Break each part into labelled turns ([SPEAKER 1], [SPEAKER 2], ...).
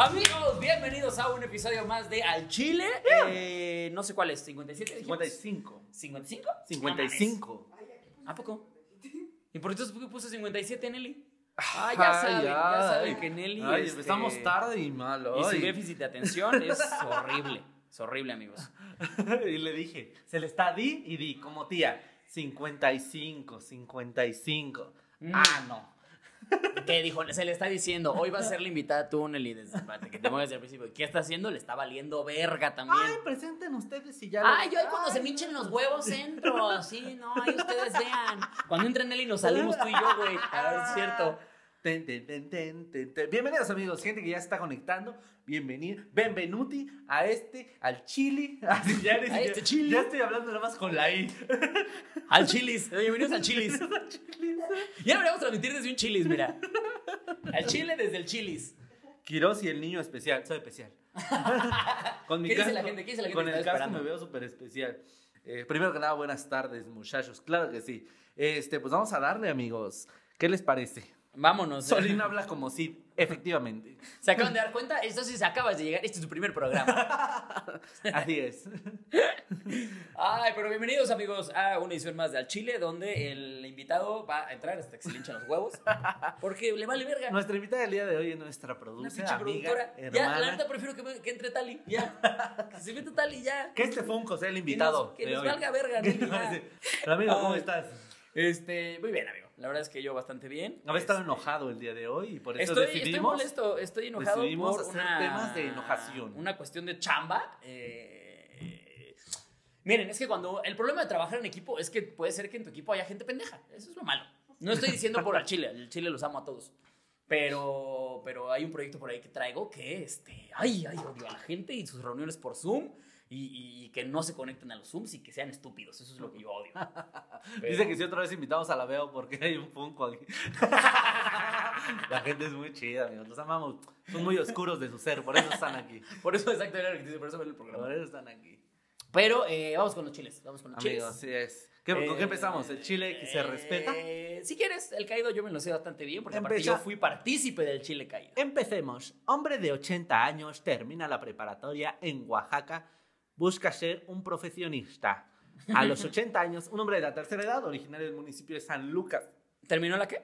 [SPEAKER 1] Amigos, bienvenidos a un episodio más de Al Chile. Eh, no sé cuál es, 57. dijimos?
[SPEAKER 2] 55.
[SPEAKER 1] ¿55?
[SPEAKER 2] 55.
[SPEAKER 1] ¿A poco? ¿Y por eso puse 57, Nelly? Ah, ya saben, ya saben que Nelly.
[SPEAKER 2] Ay,
[SPEAKER 1] este,
[SPEAKER 2] empezamos tarde y mal.
[SPEAKER 1] Y su
[SPEAKER 2] ay.
[SPEAKER 1] déficit de atención es horrible. Es horrible, amigos.
[SPEAKER 2] y le dije, se le está di y di, como tía. 55, 55.
[SPEAKER 1] Mm.
[SPEAKER 2] Ah, no.
[SPEAKER 1] ¿Qué dijo? Se le está diciendo, hoy va a ser la invitada tú, Nelly. Desde, espérate, que te pongas al principio. ¿Qué está haciendo? Le está valiendo verga también.
[SPEAKER 2] Ay, presenten ustedes y ya.
[SPEAKER 1] Ay,
[SPEAKER 2] lo-
[SPEAKER 1] yo ahí cuando se me hinchen los huevos entro. Sí, no, ahí ustedes vean. Cuando entre Nelly nos salimos tú y yo, güey. A ver, es cierto.
[SPEAKER 2] Ten, ten, ten. Bienvenidos amigos, gente que ya está conectando. Bienvenido, benvenuti a este, al chili. Así, ya, siquiera-
[SPEAKER 1] este chili.
[SPEAKER 2] Ya estoy hablando nada más con la I.
[SPEAKER 1] Al Chilis. Bienvenidos al Chilis. Ya deberíamos transmitir desde un Chilis, mira. Al Chile desde el Chilis.
[SPEAKER 2] Quiroz y el niño especial, soy especial. con
[SPEAKER 1] ¿Qué dice la gente? ¿Qué dice la gente
[SPEAKER 2] Con el
[SPEAKER 1] esperando?
[SPEAKER 2] me veo súper especial. Eh, primero que nada, buenas tardes, muchachos. Claro que sí. Este, pues vamos a darle, amigos. ¿Qué les parece?
[SPEAKER 1] Vámonos.
[SPEAKER 2] Solín habla como si, efectivamente.
[SPEAKER 1] ¿Se acaban de dar cuenta? Entonces acabas de llegar. Este es tu primer programa.
[SPEAKER 2] Así es.
[SPEAKER 1] Ay, pero bienvenidos, amigos, a una edición más de Al Chile, donde el invitado va a entrar hasta que se le hinchan los huevos. Porque le vale verga.
[SPEAKER 2] Nuestra invitada del día de hoy es nuestra productora, amiga,
[SPEAKER 1] productora. Ya, la
[SPEAKER 2] hermana.
[SPEAKER 1] neta prefiero que, me- que entre Tali. Ya. Que se meta Tali ya.
[SPEAKER 2] que este Funko sea el
[SPEAKER 1] Que
[SPEAKER 2] invitado.
[SPEAKER 1] nos, que
[SPEAKER 2] de
[SPEAKER 1] nos
[SPEAKER 2] hoy.
[SPEAKER 1] valga verga,
[SPEAKER 2] amigo, ¿cómo estás?
[SPEAKER 1] Este, muy bien, amigo. La verdad es que yo bastante bien.
[SPEAKER 2] Había estado
[SPEAKER 1] Este,
[SPEAKER 2] enojado el día de hoy y por eso
[SPEAKER 1] Estoy, estoy
[SPEAKER 2] decidimos.
[SPEAKER 1] molesto, estoy enojado por
[SPEAKER 2] hacer
[SPEAKER 1] una,
[SPEAKER 2] temas de enojación.
[SPEAKER 1] Una cuestión de chamba. eh, miren, es que cuando el problema de trabajar en equipo es que puede ser que en tu equipo haya gente pendeja. Eso es lo malo. No estoy diciendo por al Chile, el Chile los amo a todos. Pero, pero hay un proyecto por ahí que traigo que, este, ay, ay, odio a la gente y sus reuniones por Zoom y, y que no se conecten a los Zooms y que sean estúpidos. Eso es lo que yo odio. Pero-
[SPEAKER 2] Dice que si otra vez invitamos a la Veo porque hay un Funko aquí. la gente es muy chida, amigos. Los amamos. Son muy oscuros de su ser, por eso están aquí.
[SPEAKER 1] Por eso, exacto, era lo que dice, por eso ven el programa.
[SPEAKER 2] Por eso están aquí.
[SPEAKER 1] Pero eh, vamos con los chiles, vamos con los chiles.
[SPEAKER 2] Amigos, así es. ¿Qué- ¿Con qué
[SPEAKER 1] Eh,
[SPEAKER 2] empezamos? ¿El chile que se
[SPEAKER 1] eh,
[SPEAKER 2] respeta?
[SPEAKER 1] Si quieres, el caído yo me lo sé bastante bien, porque aparte yo fui partícipe del chile caído.
[SPEAKER 2] Empecemos. Hombre de 80 años termina la preparatoria en Oaxaca. Busca ser un profesionista. A los 80 años, un hombre de la tercera edad, originario del municipio de San Lucas.
[SPEAKER 1] ¿Terminó la qué?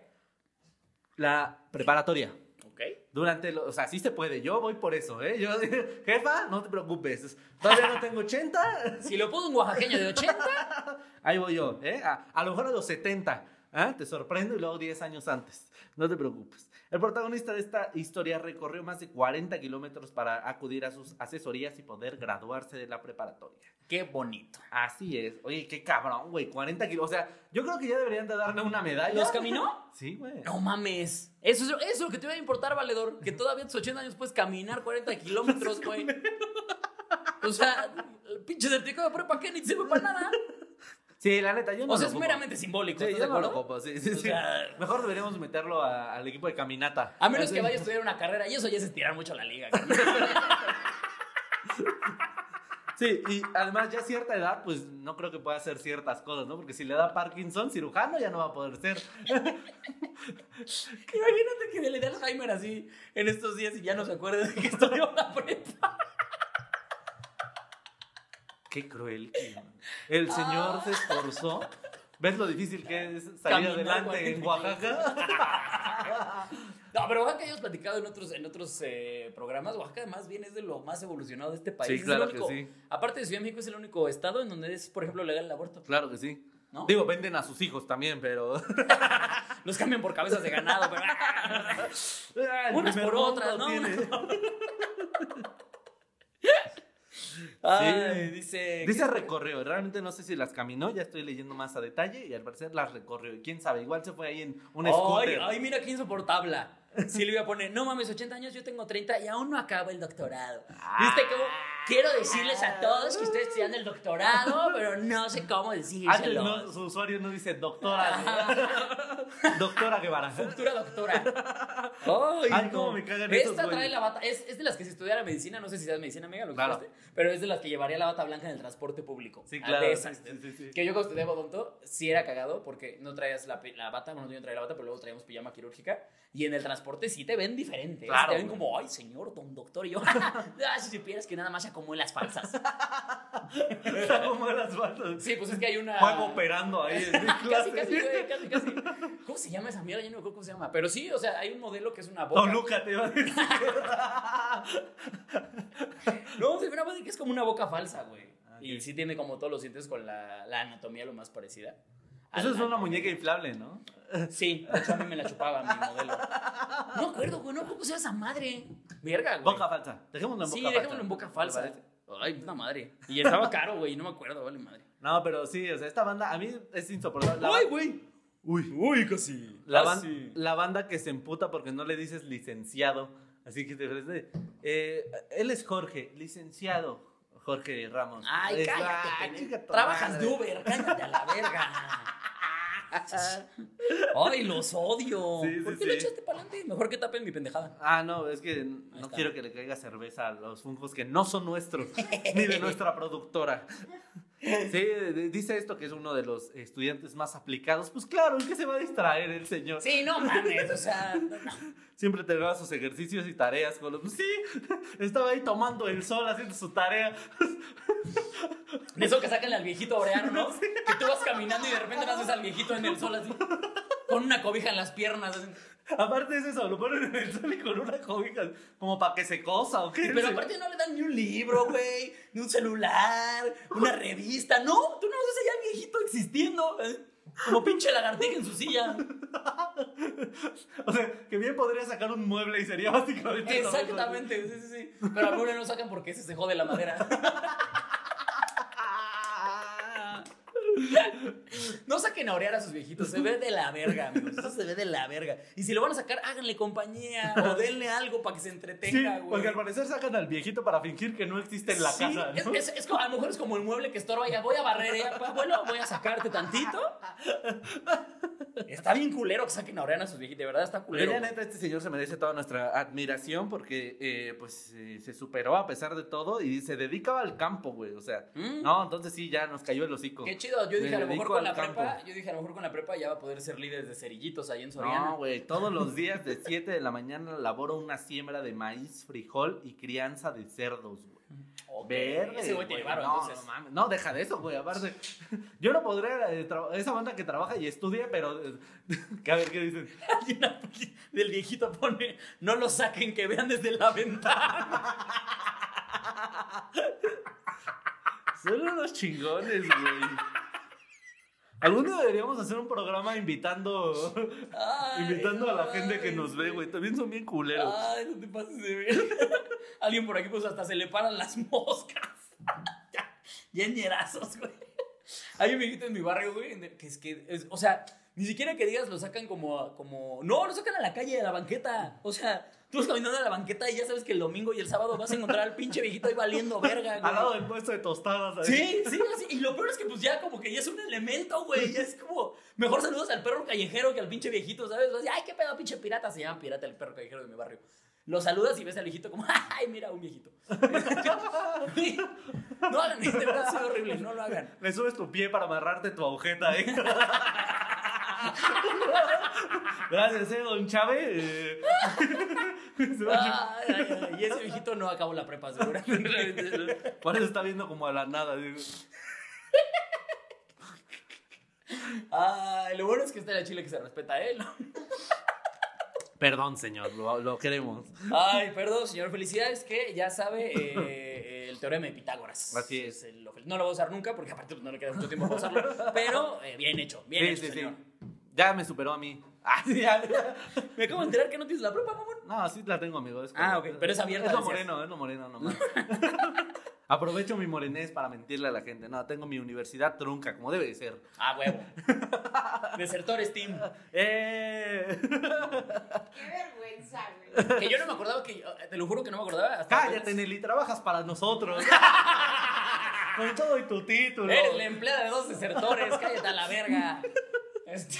[SPEAKER 2] La preparatoria.
[SPEAKER 1] Ok.
[SPEAKER 2] Durante, lo- o sea, sí se puede. Yo voy por eso, ¿eh? Yo, jefa, no te preocupes. Todavía no tengo 80.
[SPEAKER 1] Si lo pudo un oaxaqueño de 80,
[SPEAKER 2] Ahí voy yo, ¿eh? A, a lo mejor a los 70. ¿ah? Te sorprendo y luego 10 años antes. No te preocupes. El protagonista de esta historia recorrió más de 40 kilómetros para acudir a sus asesorías y poder graduarse de la preparatoria.
[SPEAKER 1] qué bonito.
[SPEAKER 2] Así es. Oye, qué cabrón, güey. 40 kilómetros. O sea, yo creo que ya deberían de darle una medalla.
[SPEAKER 1] ¿Los caminó?
[SPEAKER 2] Sí, güey.
[SPEAKER 1] No mames. Eso es, eso es lo que te va a importar, valedor. Que todavía a tus 80 años puedes caminar 40 kilómetros, güey. O sea, el pinche certificado de prepa, ¿qué? Ni sirve para nada.
[SPEAKER 2] Sí, la neta, yo no
[SPEAKER 1] O sea,
[SPEAKER 2] lo
[SPEAKER 1] es
[SPEAKER 2] ocupo.
[SPEAKER 1] meramente simbólico.
[SPEAKER 2] Sí,
[SPEAKER 1] ¿estás
[SPEAKER 2] yo
[SPEAKER 1] de
[SPEAKER 2] no lo
[SPEAKER 1] acuerdo?
[SPEAKER 2] ocupo, sí, sí,
[SPEAKER 1] O
[SPEAKER 2] sí.
[SPEAKER 1] sea-
[SPEAKER 2] Mejor deberíamos meterlo a- al equipo de caminata.
[SPEAKER 1] A menos
[SPEAKER 2] Así.
[SPEAKER 1] que vaya a estudiar una carrera, y eso ya es estirar mucho la liga.
[SPEAKER 2] Sí, y además ya a cierta edad, pues no creo que pueda hacer ciertas cosas, ¿no? Porque si le da Parkinson, cirujano ya no va a poder ser.
[SPEAKER 1] Imagínate que le dé Alzheimer así en estos días y ya no se acuerde de que estudió la prepa.
[SPEAKER 2] Qué cruel. El señor se esforzó. ¿Ves lo difícil que es salir
[SPEAKER 1] Caminar
[SPEAKER 2] adelante en
[SPEAKER 1] 40
[SPEAKER 2] Oaxaca?
[SPEAKER 1] No, pero Oaxaca ya hemos platicado en otros, en otros eh, programas. Oaxaca más bien es de lo más evolucionado de este país.
[SPEAKER 2] Sí,
[SPEAKER 1] Es
[SPEAKER 2] claro que sí.
[SPEAKER 1] Aparte de Ciudad de México, es el único estado en donde es, por ejemplo, legal el aborto.
[SPEAKER 2] Claro que sí.
[SPEAKER 1] ¿No?
[SPEAKER 2] Digo, venden a sus hijos también, pero.
[SPEAKER 1] Los cambian por cabezas de ganado, pero...
[SPEAKER 2] Ah,
[SPEAKER 1] Unas por otras, ¿no? dice...
[SPEAKER 2] Dice recorrió, realmente no sé si las caminó, ya estoy leyendo más a detalle y al parecer las recorrió. Quién sabe, igual se fue ahí en un
[SPEAKER 1] Ay,
[SPEAKER 2] scooter.
[SPEAKER 1] ay, mira qué insoportable. Silvia pone, no mames, 80 años, yo tengo 30 y aún no acabo el doctorado. ¿Viste cómo? Quiero decirles a todos que estoy estudiando el doctorado, pero no sé cómo
[SPEAKER 2] Antes
[SPEAKER 1] decírselo.
[SPEAKER 2] no, su usuario no dice doctora. Doctora Guevara.
[SPEAKER 1] Futura doctora. Ay,
[SPEAKER 2] Ay,
[SPEAKER 1] no.
[SPEAKER 2] cómo me cagan
[SPEAKER 1] Esta
[SPEAKER 2] esos
[SPEAKER 1] trae
[SPEAKER 2] güeyes.
[SPEAKER 1] la bata. Es, es de las que si estudiara medicina, no sé si sabes medicina, amiga, lo que
[SPEAKER 2] Claro.
[SPEAKER 1] pero es de las que llevaría la bata blanca en el transporte público.
[SPEAKER 2] Sí,
[SPEAKER 1] Ah,
[SPEAKER 2] claro.
[SPEAKER 1] de esas.
[SPEAKER 2] sí, sí, sí.
[SPEAKER 1] Que yo cuando estudiaba odonto, sí era cagado porque no traías la, la bata, bueno, yo no traía la bata, pero luego traíamos pijama quirúrgica. Y en el transporte sí te ven diferente.
[SPEAKER 2] Claro,
[SPEAKER 1] Te ven
[SPEAKER 2] güey.
[SPEAKER 1] como, ay, señor, don doctor. Y yo, ah, si supieras que nada más se acomodé las falsas.
[SPEAKER 2] Está como las faltas.
[SPEAKER 1] Sí, pues es que hay una.
[SPEAKER 2] Juego operando ahí. en
[SPEAKER 1] casi, casi, güey, casi, casi. ¿Cómo se llama esa mierda? Yo no me acuerdo cómo se llama. Pero sí, o sea, hay un modelo que es una boca.
[SPEAKER 2] Toluca te iba a decir.
[SPEAKER 1] No, se ve que es como una boca falsa, güey.
[SPEAKER 2] Ah,
[SPEAKER 1] Y sí tiene como todos los dientes con la, la anatomía lo más parecida.
[SPEAKER 2] Eso es una muñeca inflable, ¿no?
[SPEAKER 1] Sí, de hecho a mí me la chupaba mi modelo. No acuerdo, güey, no me acuerdo cómo se llama esa madre. Verga, güey.
[SPEAKER 2] Boca falsa. Dejémoslo en boca
[SPEAKER 1] Sí,
[SPEAKER 2] falsa.
[SPEAKER 1] dejémoslo en boca falsa. Ay, puta madre. Y estaba caro, güey, no me acuerdo, vale madre.
[SPEAKER 2] No, pero sí, o sea, esta banda a mí es insoportable.
[SPEAKER 1] Ay, güey.
[SPEAKER 2] Uy.
[SPEAKER 1] Uy, casi.
[SPEAKER 2] La, ban-
[SPEAKER 1] Casi.
[SPEAKER 2] la banda que se emputa porque no le dices licenciado. Así que te. Eh, él es Jorge, licenciado. Jorge Ramos.
[SPEAKER 1] Ay,
[SPEAKER 2] Es-
[SPEAKER 1] cállate,
[SPEAKER 2] ah, chica
[SPEAKER 1] Trabajas
[SPEAKER 2] madre.
[SPEAKER 1] de Uber, cállate a la verga. Ay, los odio.
[SPEAKER 2] Sí, sí,
[SPEAKER 1] ¿Por qué
[SPEAKER 2] sí.
[SPEAKER 1] le echaste para adelante? Mejor que tapen mi pendejada.
[SPEAKER 2] Ah, no, es que no quiero que le caiga cerveza a los fungos que no son nuestros, ni de nuestra productora. Sí, dice esto que es uno de los estudiantes más aplicados. Pues claro, ¿en qué se va a distraer el señor?
[SPEAKER 1] Sí, no mames, o sea. no.
[SPEAKER 2] Siempre terminaba sus ejercicios y tareas con los... Pues sí, estaba ahí tomando el sol, haciendo su tarea.
[SPEAKER 1] De eso que sacan al viejito oreano, ¿no? Que tú vas caminando y de repente naces al viejito en el sol así. Con una cobija en las piernas. así.
[SPEAKER 2] Aparte es eso, lo ponen en el sol y con una cobija, como para que se cosa o qué.
[SPEAKER 1] Pero aparte no le dan ni un libro, güey, ni un celular, una revista. No, tú no ves allá al viejito existiendo. ¿eh? Como pinche lagartija en su silla.
[SPEAKER 2] O sea, que bien podría sacar un mueble y sería básicamente...
[SPEAKER 1] Exactamente, sí, sí, sí. Pero al mueble no sacan porque ese se jode la madera. No saquen a orear a sus viejitos, se ve de la verga, amigos. Eso se ve de la verga. Y si lo van a sacar, háganle compañía o denle algo para que se entretenga, güey.
[SPEAKER 2] porque al parecer sacan al viejito para fingir que no existe en la
[SPEAKER 1] Sí,
[SPEAKER 2] casa.
[SPEAKER 1] es,
[SPEAKER 2] ¿no?
[SPEAKER 1] es- es como- a lo mejor es como el mueble que estorba. Ya voy a barrer, ya, pa- bueno, voy a sacarte tantito. Está bien culero que saquen a orear a sus viejitos, de verdad está culero.
[SPEAKER 2] ya neta, este señor se merece toda nuestra admiración porque eh, pues eh, se superó a pesar de todo y se dedicaba al campo, güey. O sea,
[SPEAKER 1] Mm.
[SPEAKER 2] no, entonces sí, ya nos cayó el hocico.
[SPEAKER 1] Qué chido, yo dije a lo mejor con la
[SPEAKER 2] campo.
[SPEAKER 1] prepa, yo dije a lo mejor con la prepa ya va a poder ser líder de cerillitos ahí en Soriana.
[SPEAKER 2] No, güey, todos los días de 7 de la mañana laboro una siembra de maíz, frijol y crianza de cerdos, güey.
[SPEAKER 1] Ok,
[SPEAKER 2] Verde.
[SPEAKER 1] Ese güey tiene varo,
[SPEAKER 2] no,
[SPEAKER 1] entonces.
[SPEAKER 2] no mames. No, deja de eso, güey. Aparte, yo no podría. eh, esa banda que trabaja y estudia, pero. eh, que a ver qué dicen.
[SPEAKER 1] Del viejito pone, no lo saquen, que vean desde la ventana.
[SPEAKER 2] Son unos chingones, güey. Algún día deberíamos hacer un programa invitando,
[SPEAKER 1] Ay,
[SPEAKER 2] invitando a la gente que nos ve, güey. También son bien culeros.
[SPEAKER 1] Ay, no te pases de ver. Alguien por aquí pues hasta se le paran las moscas. ya, ya ñerazos, güey. Hay un viejito en mi barrio, güey, en que es que, es- o sea, ni siquiera que digas lo sacan como, como, no, lo sacan a la calle, a la banqueta. O sea, tú vas caminando a la banqueta y ya sabes que el domingo y el sábado vas a encontrar al pinche viejito ahí valiendo verga, güey.
[SPEAKER 2] Al lado del puesto de tostadas. ahí.
[SPEAKER 1] Sí, sí, así. Y lo peor es que pues ya como que ya es un elemento, güey. Ya es como, mejor saludas al perro callejero que al pinche viejito, ¿sabes? Ay, qué pedo, pinche pirata. Se llama pirata el perro callejero de mi barrio. Lo saludas y ves al viejito como, ay, mira, un viejito. no hagan de verdad, es horrible, no lo hagan.
[SPEAKER 2] Le subes tu pie para amarrarte tu agujeta, ¿eh? Gracias, ¿eh, don Chávez? Eh, se va-
[SPEAKER 1] Ay, ay, ay, Y ese viejito no acabó la prepa, seguramente.
[SPEAKER 2] Por eso está viendo como a la nada. digo.
[SPEAKER 1] Ay, lo bueno es que está la chile que se respeta a él.
[SPEAKER 2] Perdón, señor, lo, lo queremos.
[SPEAKER 1] Ay, perdón, señor. Felicidades que ya sabe eh, el teorema de Pitágoras.
[SPEAKER 2] Así es.
[SPEAKER 1] el- no lo voy a usar nunca porque aparte pues, no le queda mucho tiempo para usarlo. Pero eh, bien hecho, bien
[SPEAKER 2] Sí,
[SPEAKER 1] hecho,
[SPEAKER 2] sí, sí. Ya me superó a mí. Ah, sí, ya, ya.
[SPEAKER 1] Me acabo de enterar que no tienes la prepa, mamón.
[SPEAKER 2] No, sí la tengo, amigo. es
[SPEAKER 1] Ah, ok, pero es abierta,
[SPEAKER 2] Es lo
[SPEAKER 1] decías.
[SPEAKER 2] moreno, es lo moreno nomás. Aprovecho mi morenés para mentirle a la gente. No, tengo mi universidad trunca, como debe de ser.
[SPEAKER 1] Ah, huevo. Desertores Team.
[SPEAKER 2] ¡Eh!
[SPEAKER 3] Qué vergüenza, güey.
[SPEAKER 1] Que yo no me acordaba que. Te lo juro que no me acordaba. Hasta
[SPEAKER 2] Cállate,
[SPEAKER 1] apenas-
[SPEAKER 2] Nelly, trabajas para nosotros. Con todo y tu título.
[SPEAKER 1] Eres la empleada de dos desertores, cállate a la verga. Este.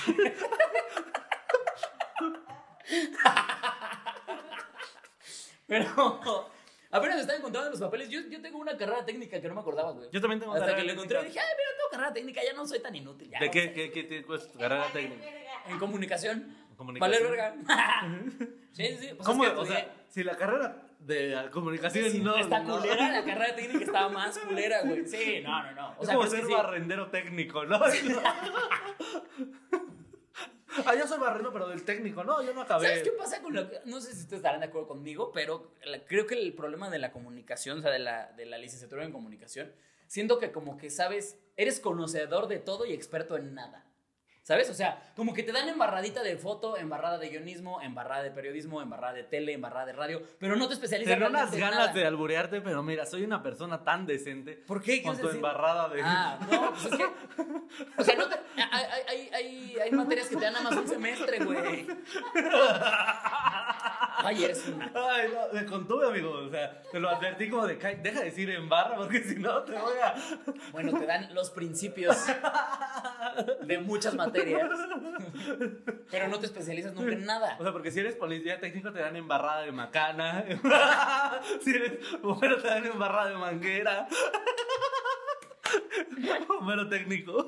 [SPEAKER 1] Pero apenas estaba encontrando los papeles. Yo, yo tengo una carrera técnica que no me acordaba, güey.
[SPEAKER 2] Yo también tengo
[SPEAKER 1] Hasta
[SPEAKER 2] carrera
[SPEAKER 1] que lo encontré
[SPEAKER 2] y
[SPEAKER 1] dije, ay, mira, tengo carrera técnica, ya no soy tan inútil.
[SPEAKER 2] ¿De qué, qué, es tu carrera técnica?
[SPEAKER 1] En comunicación.
[SPEAKER 2] Comunicación.
[SPEAKER 1] Valer verga. sí, sí, sí. Pues
[SPEAKER 2] ¿Cómo?
[SPEAKER 1] Es que
[SPEAKER 2] si la carrera de comunicación
[SPEAKER 1] Sí,
[SPEAKER 2] no...
[SPEAKER 1] está
[SPEAKER 2] no-
[SPEAKER 1] culera, la carrera técnica estaba más culera, güey. Sí, no, no, no. O
[SPEAKER 2] es
[SPEAKER 1] sea,
[SPEAKER 2] como ser
[SPEAKER 1] que sí.
[SPEAKER 2] barrendero técnico, ¿no? ah, yo soy barrendero, pero del técnico. No, yo no acabé.
[SPEAKER 1] ¿Sabes qué pasa con lo que.? No sé si ustedes estarán de acuerdo conmigo, pero la- creo que el problema de la comunicación, o sea, de la, de la licenciatura en comunicación, siento que como que sabes, eres conocedor de todo y experto en nada. ¿Sabes? O sea, como que te dan embarradita de foto, embarrada de guionismo, embarrada de periodismo, embarrada de tele, embarrada de radio, pero no te especializas
[SPEAKER 2] Tengo unas ganas
[SPEAKER 1] nada.
[SPEAKER 2] de alburearte, pero mira, soy una persona tan decente.
[SPEAKER 1] ¿Por qué? ¿Qué
[SPEAKER 2] Con tu embarrada de.
[SPEAKER 1] Ah, no, pues es que. O sea, no te, hay, hay, hay, hay, hay materias que te dan nada más un semestre, güey. Ay, eres una.
[SPEAKER 2] Ay, no, me contuve, amigo. O sea, te lo advertí como de, "Ca- deja de decir en barra, porque si no te voy a.
[SPEAKER 1] Bueno, te dan los principios de muchas materias, pero no te especializas nunca en nada.
[SPEAKER 2] O sea, porque si eres policía técnico te dan embarrada de macana. si eres bombero te dan embarrada de manguera. bombero técnico.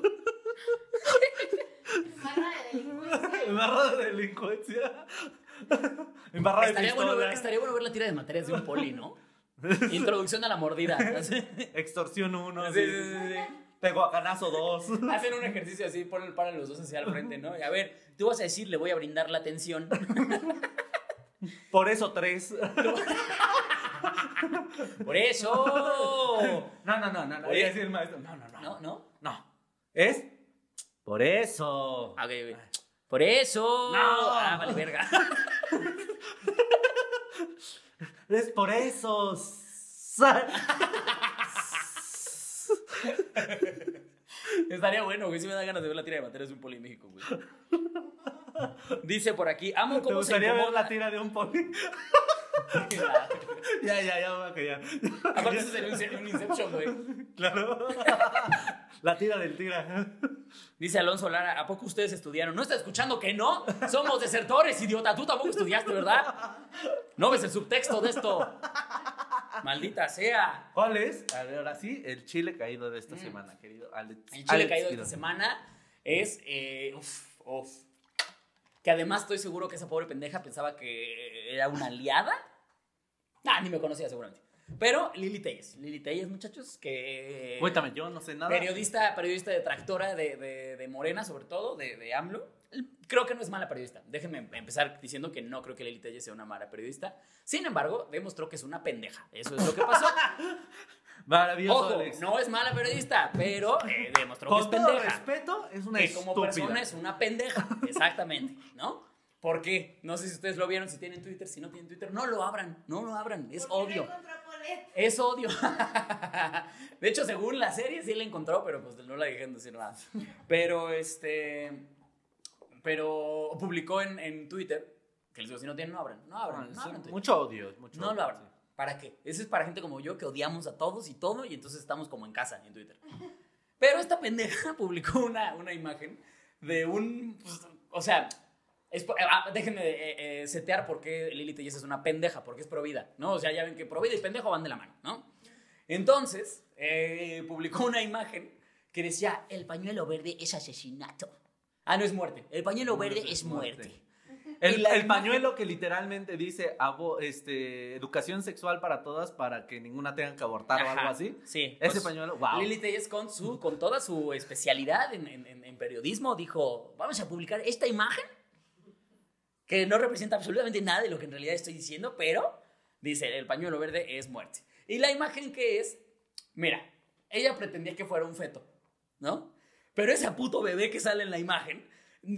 [SPEAKER 3] Barra de delincuencia.
[SPEAKER 2] embarrada de delincuencia. Embarrada de
[SPEAKER 1] Estaría bueno, ver, estaría bueno ver la tira de materias de un poli, ¿no? Introducción a la mordida.
[SPEAKER 2] Extorsión 1.
[SPEAKER 1] Sí, sí, sí, sí.
[SPEAKER 2] Tehuacanazo 2.
[SPEAKER 1] Hacen un ejercicio así, ponen para los dos hacia el frente, ¿no? Y a ver, tú vas a decir, le voy a brindar la atención.
[SPEAKER 2] Por eso 3.
[SPEAKER 1] Por eso.
[SPEAKER 2] No, no, no, no. no.
[SPEAKER 1] Oye.
[SPEAKER 2] Voy a decir el maestro. No, no, no.
[SPEAKER 1] ¿No? ¿No?
[SPEAKER 2] No. Es por eso.
[SPEAKER 1] Ok, ok. Por eso.
[SPEAKER 2] No.
[SPEAKER 1] Ah, vale, verga.
[SPEAKER 2] Es por eso.
[SPEAKER 1] Estaría bueno, güey. Sí me da ganas de ver la tira de materias de un poli en México, güey. Dice por aquí, amo
[SPEAKER 2] ¿Te
[SPEAKER 1] cómo se
[SPEAKER 2] gustaría ver
[SPEAKER 1] incomoda.
[SPEAKER 2] la tira de un poli? ya, ya, ya, voy a callar.
[SPEAKER 1] Aparte eso sería un, un Inception, güey.
[SPEAKER 2] Claro. la tira del tira.
[SPEAKER 1] Dice Alonso Lara, ¿a poco ustedes estudiaron? ¿No está escuchando que no? Somos desertores, idiota. Tú tampoco estudiaste, ¿verdad? No ves el subtexto de esto. Maldita sea.
[SPEAKER 2] ¿Cuál es? A ver, ahora sí, el chile caído de esta semana, querido Alex.
[SPEAKER 1] Mm. El chile
[SPEAKER 2] Alex
[SPEAKER 1] caído de esta semana es. Eh, uf, uf. Que además estoy seguro que esa pobre pendeja pensaba que era una aliada. Ah, ni me conocía seguramente. Pero Lili Telles. Lili Telles, muchachos, que.
[SPEAKER 2] Cuéntame, yo no sé nada.
[SPEAKER 1] Periodista, periodista detractora de, de, de Morena, sobre todo, de, de AMLO. Creo que no es mala periodista. Déjenme empezar diciendo que no creo que Lili Telles sea una mala periodista. Sin embargo, demostró que es una pendeja. Eso es lo que pasó.
[SPEAKER 2] Maravilloso,
[SPEAKER 1] Ojo,
[SPEAKER 2] Alex.
[SPEAKER 1] no es mala periodista, pero eh, demostró que es
[SPEAKER 2] Con todo
[SPEAKER 1] pendeja.
[SPEAKER 2] respeto, es una
[SPEAKER 1] que como persona es una pendeja. Exactamente, ¿no? ¿Por qué? No sé si ustedes lo vieron, si tienen Twitter, si no tienen Twitter, no lo abran, no lo abran, es
[SPEAKER 3] ¿Por qué
[SPEAKER 1] odio.
[SPEAKER 3] no encontró Polet?
[SPEAKER 1] Es odio. De hecho, según la serie sí la encontró, pero pues no la dejen decir nada. Pero este. Pero publicó en, en Twitter que les digo, si no tienen, no abran. No abran,
[SPEAKER 2] Ah,
[SPEAKER 1] no
[SPEAKER 2] es
[SPEAKER 1] abran
[SPEAKER 2] mucho odio. Mucho
[SPEAKER 1] No
[SPEAKER 2] odio,
[SPEAKER 1] lo abran.
[SPEAKER 2] sí.
[SPEAKER 1] ¿Para qué? Eso es para gente como yo que odiamos a todos y todo, y entonces estamos como en casa en Twitter. Pero esta pendeja publicó una, una imagen de un. pues, o sea, es ah, déjenme eh, eh, setear por qué Lili Telles es una pendeja, porque es provida, ¿no? O sea, ya ven que provida y pendejo van de la mano, ¿no? Entonces, eh, publicó una imagen que decía: el pañuelo verde es asesinato. Ah, no es muerte. El pañuelo verde es muerte.
[SPEAKER 2] El, pañuelo que literalmente dice abo- este, educación sexual para todas para que ninguna tenga que abortar o
[SPEAKER 1] Ajá,
[SPEAKER 2] algo así.
[SPEAKER 1] Sí.
[SPEAKER 2] Ese
[SPEAKER 1] Pues,
[SPEAKER 2] pañuelo, wow.
[SPEAKER 1] Lili Telles con, su, con toda su especialidad en- en periodismo dijo, vamos a publicar esta imagen que no representa absolutamente nada de lo que en realidad estoy diciendo, pero dice, el pañuelo verde es muerte. Y la imagen que es, mira, ella pretendía que fuera un feto, ¿no? Pero ese puto bebé que sale en la imagen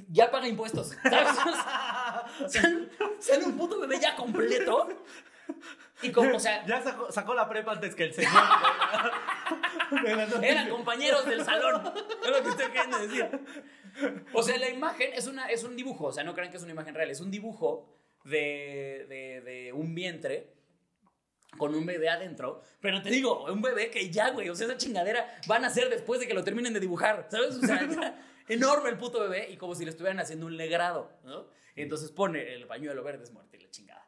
[SPEAKER 1] ya paga impuestos, ¿sabes? sale, sale un puto bebé ya completo y como, o sea,
[SPEAKER 2] Ya sacó, sacó la prepa antes que el señor.
[SPEAKER 1] Eran compañeros del salón. Es lo que estoy queriendo decir. O sea, la imagen es, una, es un dibujo. O sea, no crean que es una imagen real. Es un dibujo de, de, de un vientre con un bebé adentro. Pero te digo, un bebé que ya, güey. O sea, esa chingadera van a ser después de que lo terminen de dibujar. ¿Sabes? O sea, ya, enorme el puto bebé y como si le estuvieran haciendo un legrado. ¿no? Y entonces pone el pañuelo verde es muerte y la chingada.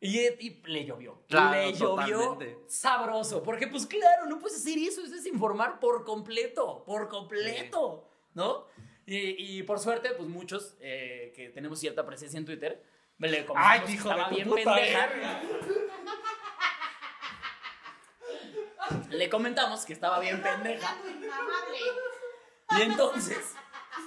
[SPEAKER 1] Y, y le llovió.
[SPEAKER 2] Claro,
[SPEAKER 1] le llovió
[SPEAKER 2] totalmente.
[SPEAKER 1] sabroso. Porque, pues claro, no puedes hacer eso. Eso es informar por completo. Por completo. ¿No? Y, y por suerte, pues muchos eh, que tenemos cierta presencia en Twitter, le comentamos
[SPEAKER 2] Ay,
[SPEAKER 1] que
[SPEAKER 2] hijo de
[SPEAKER 1] estaba
[SPEAKER 2] tu
[SPEAKER 1] bien
[SPEAKER 2] puta
[SPEAKER 1] pendeja. Le comentamos que estaba bien pendeja. Y entonces.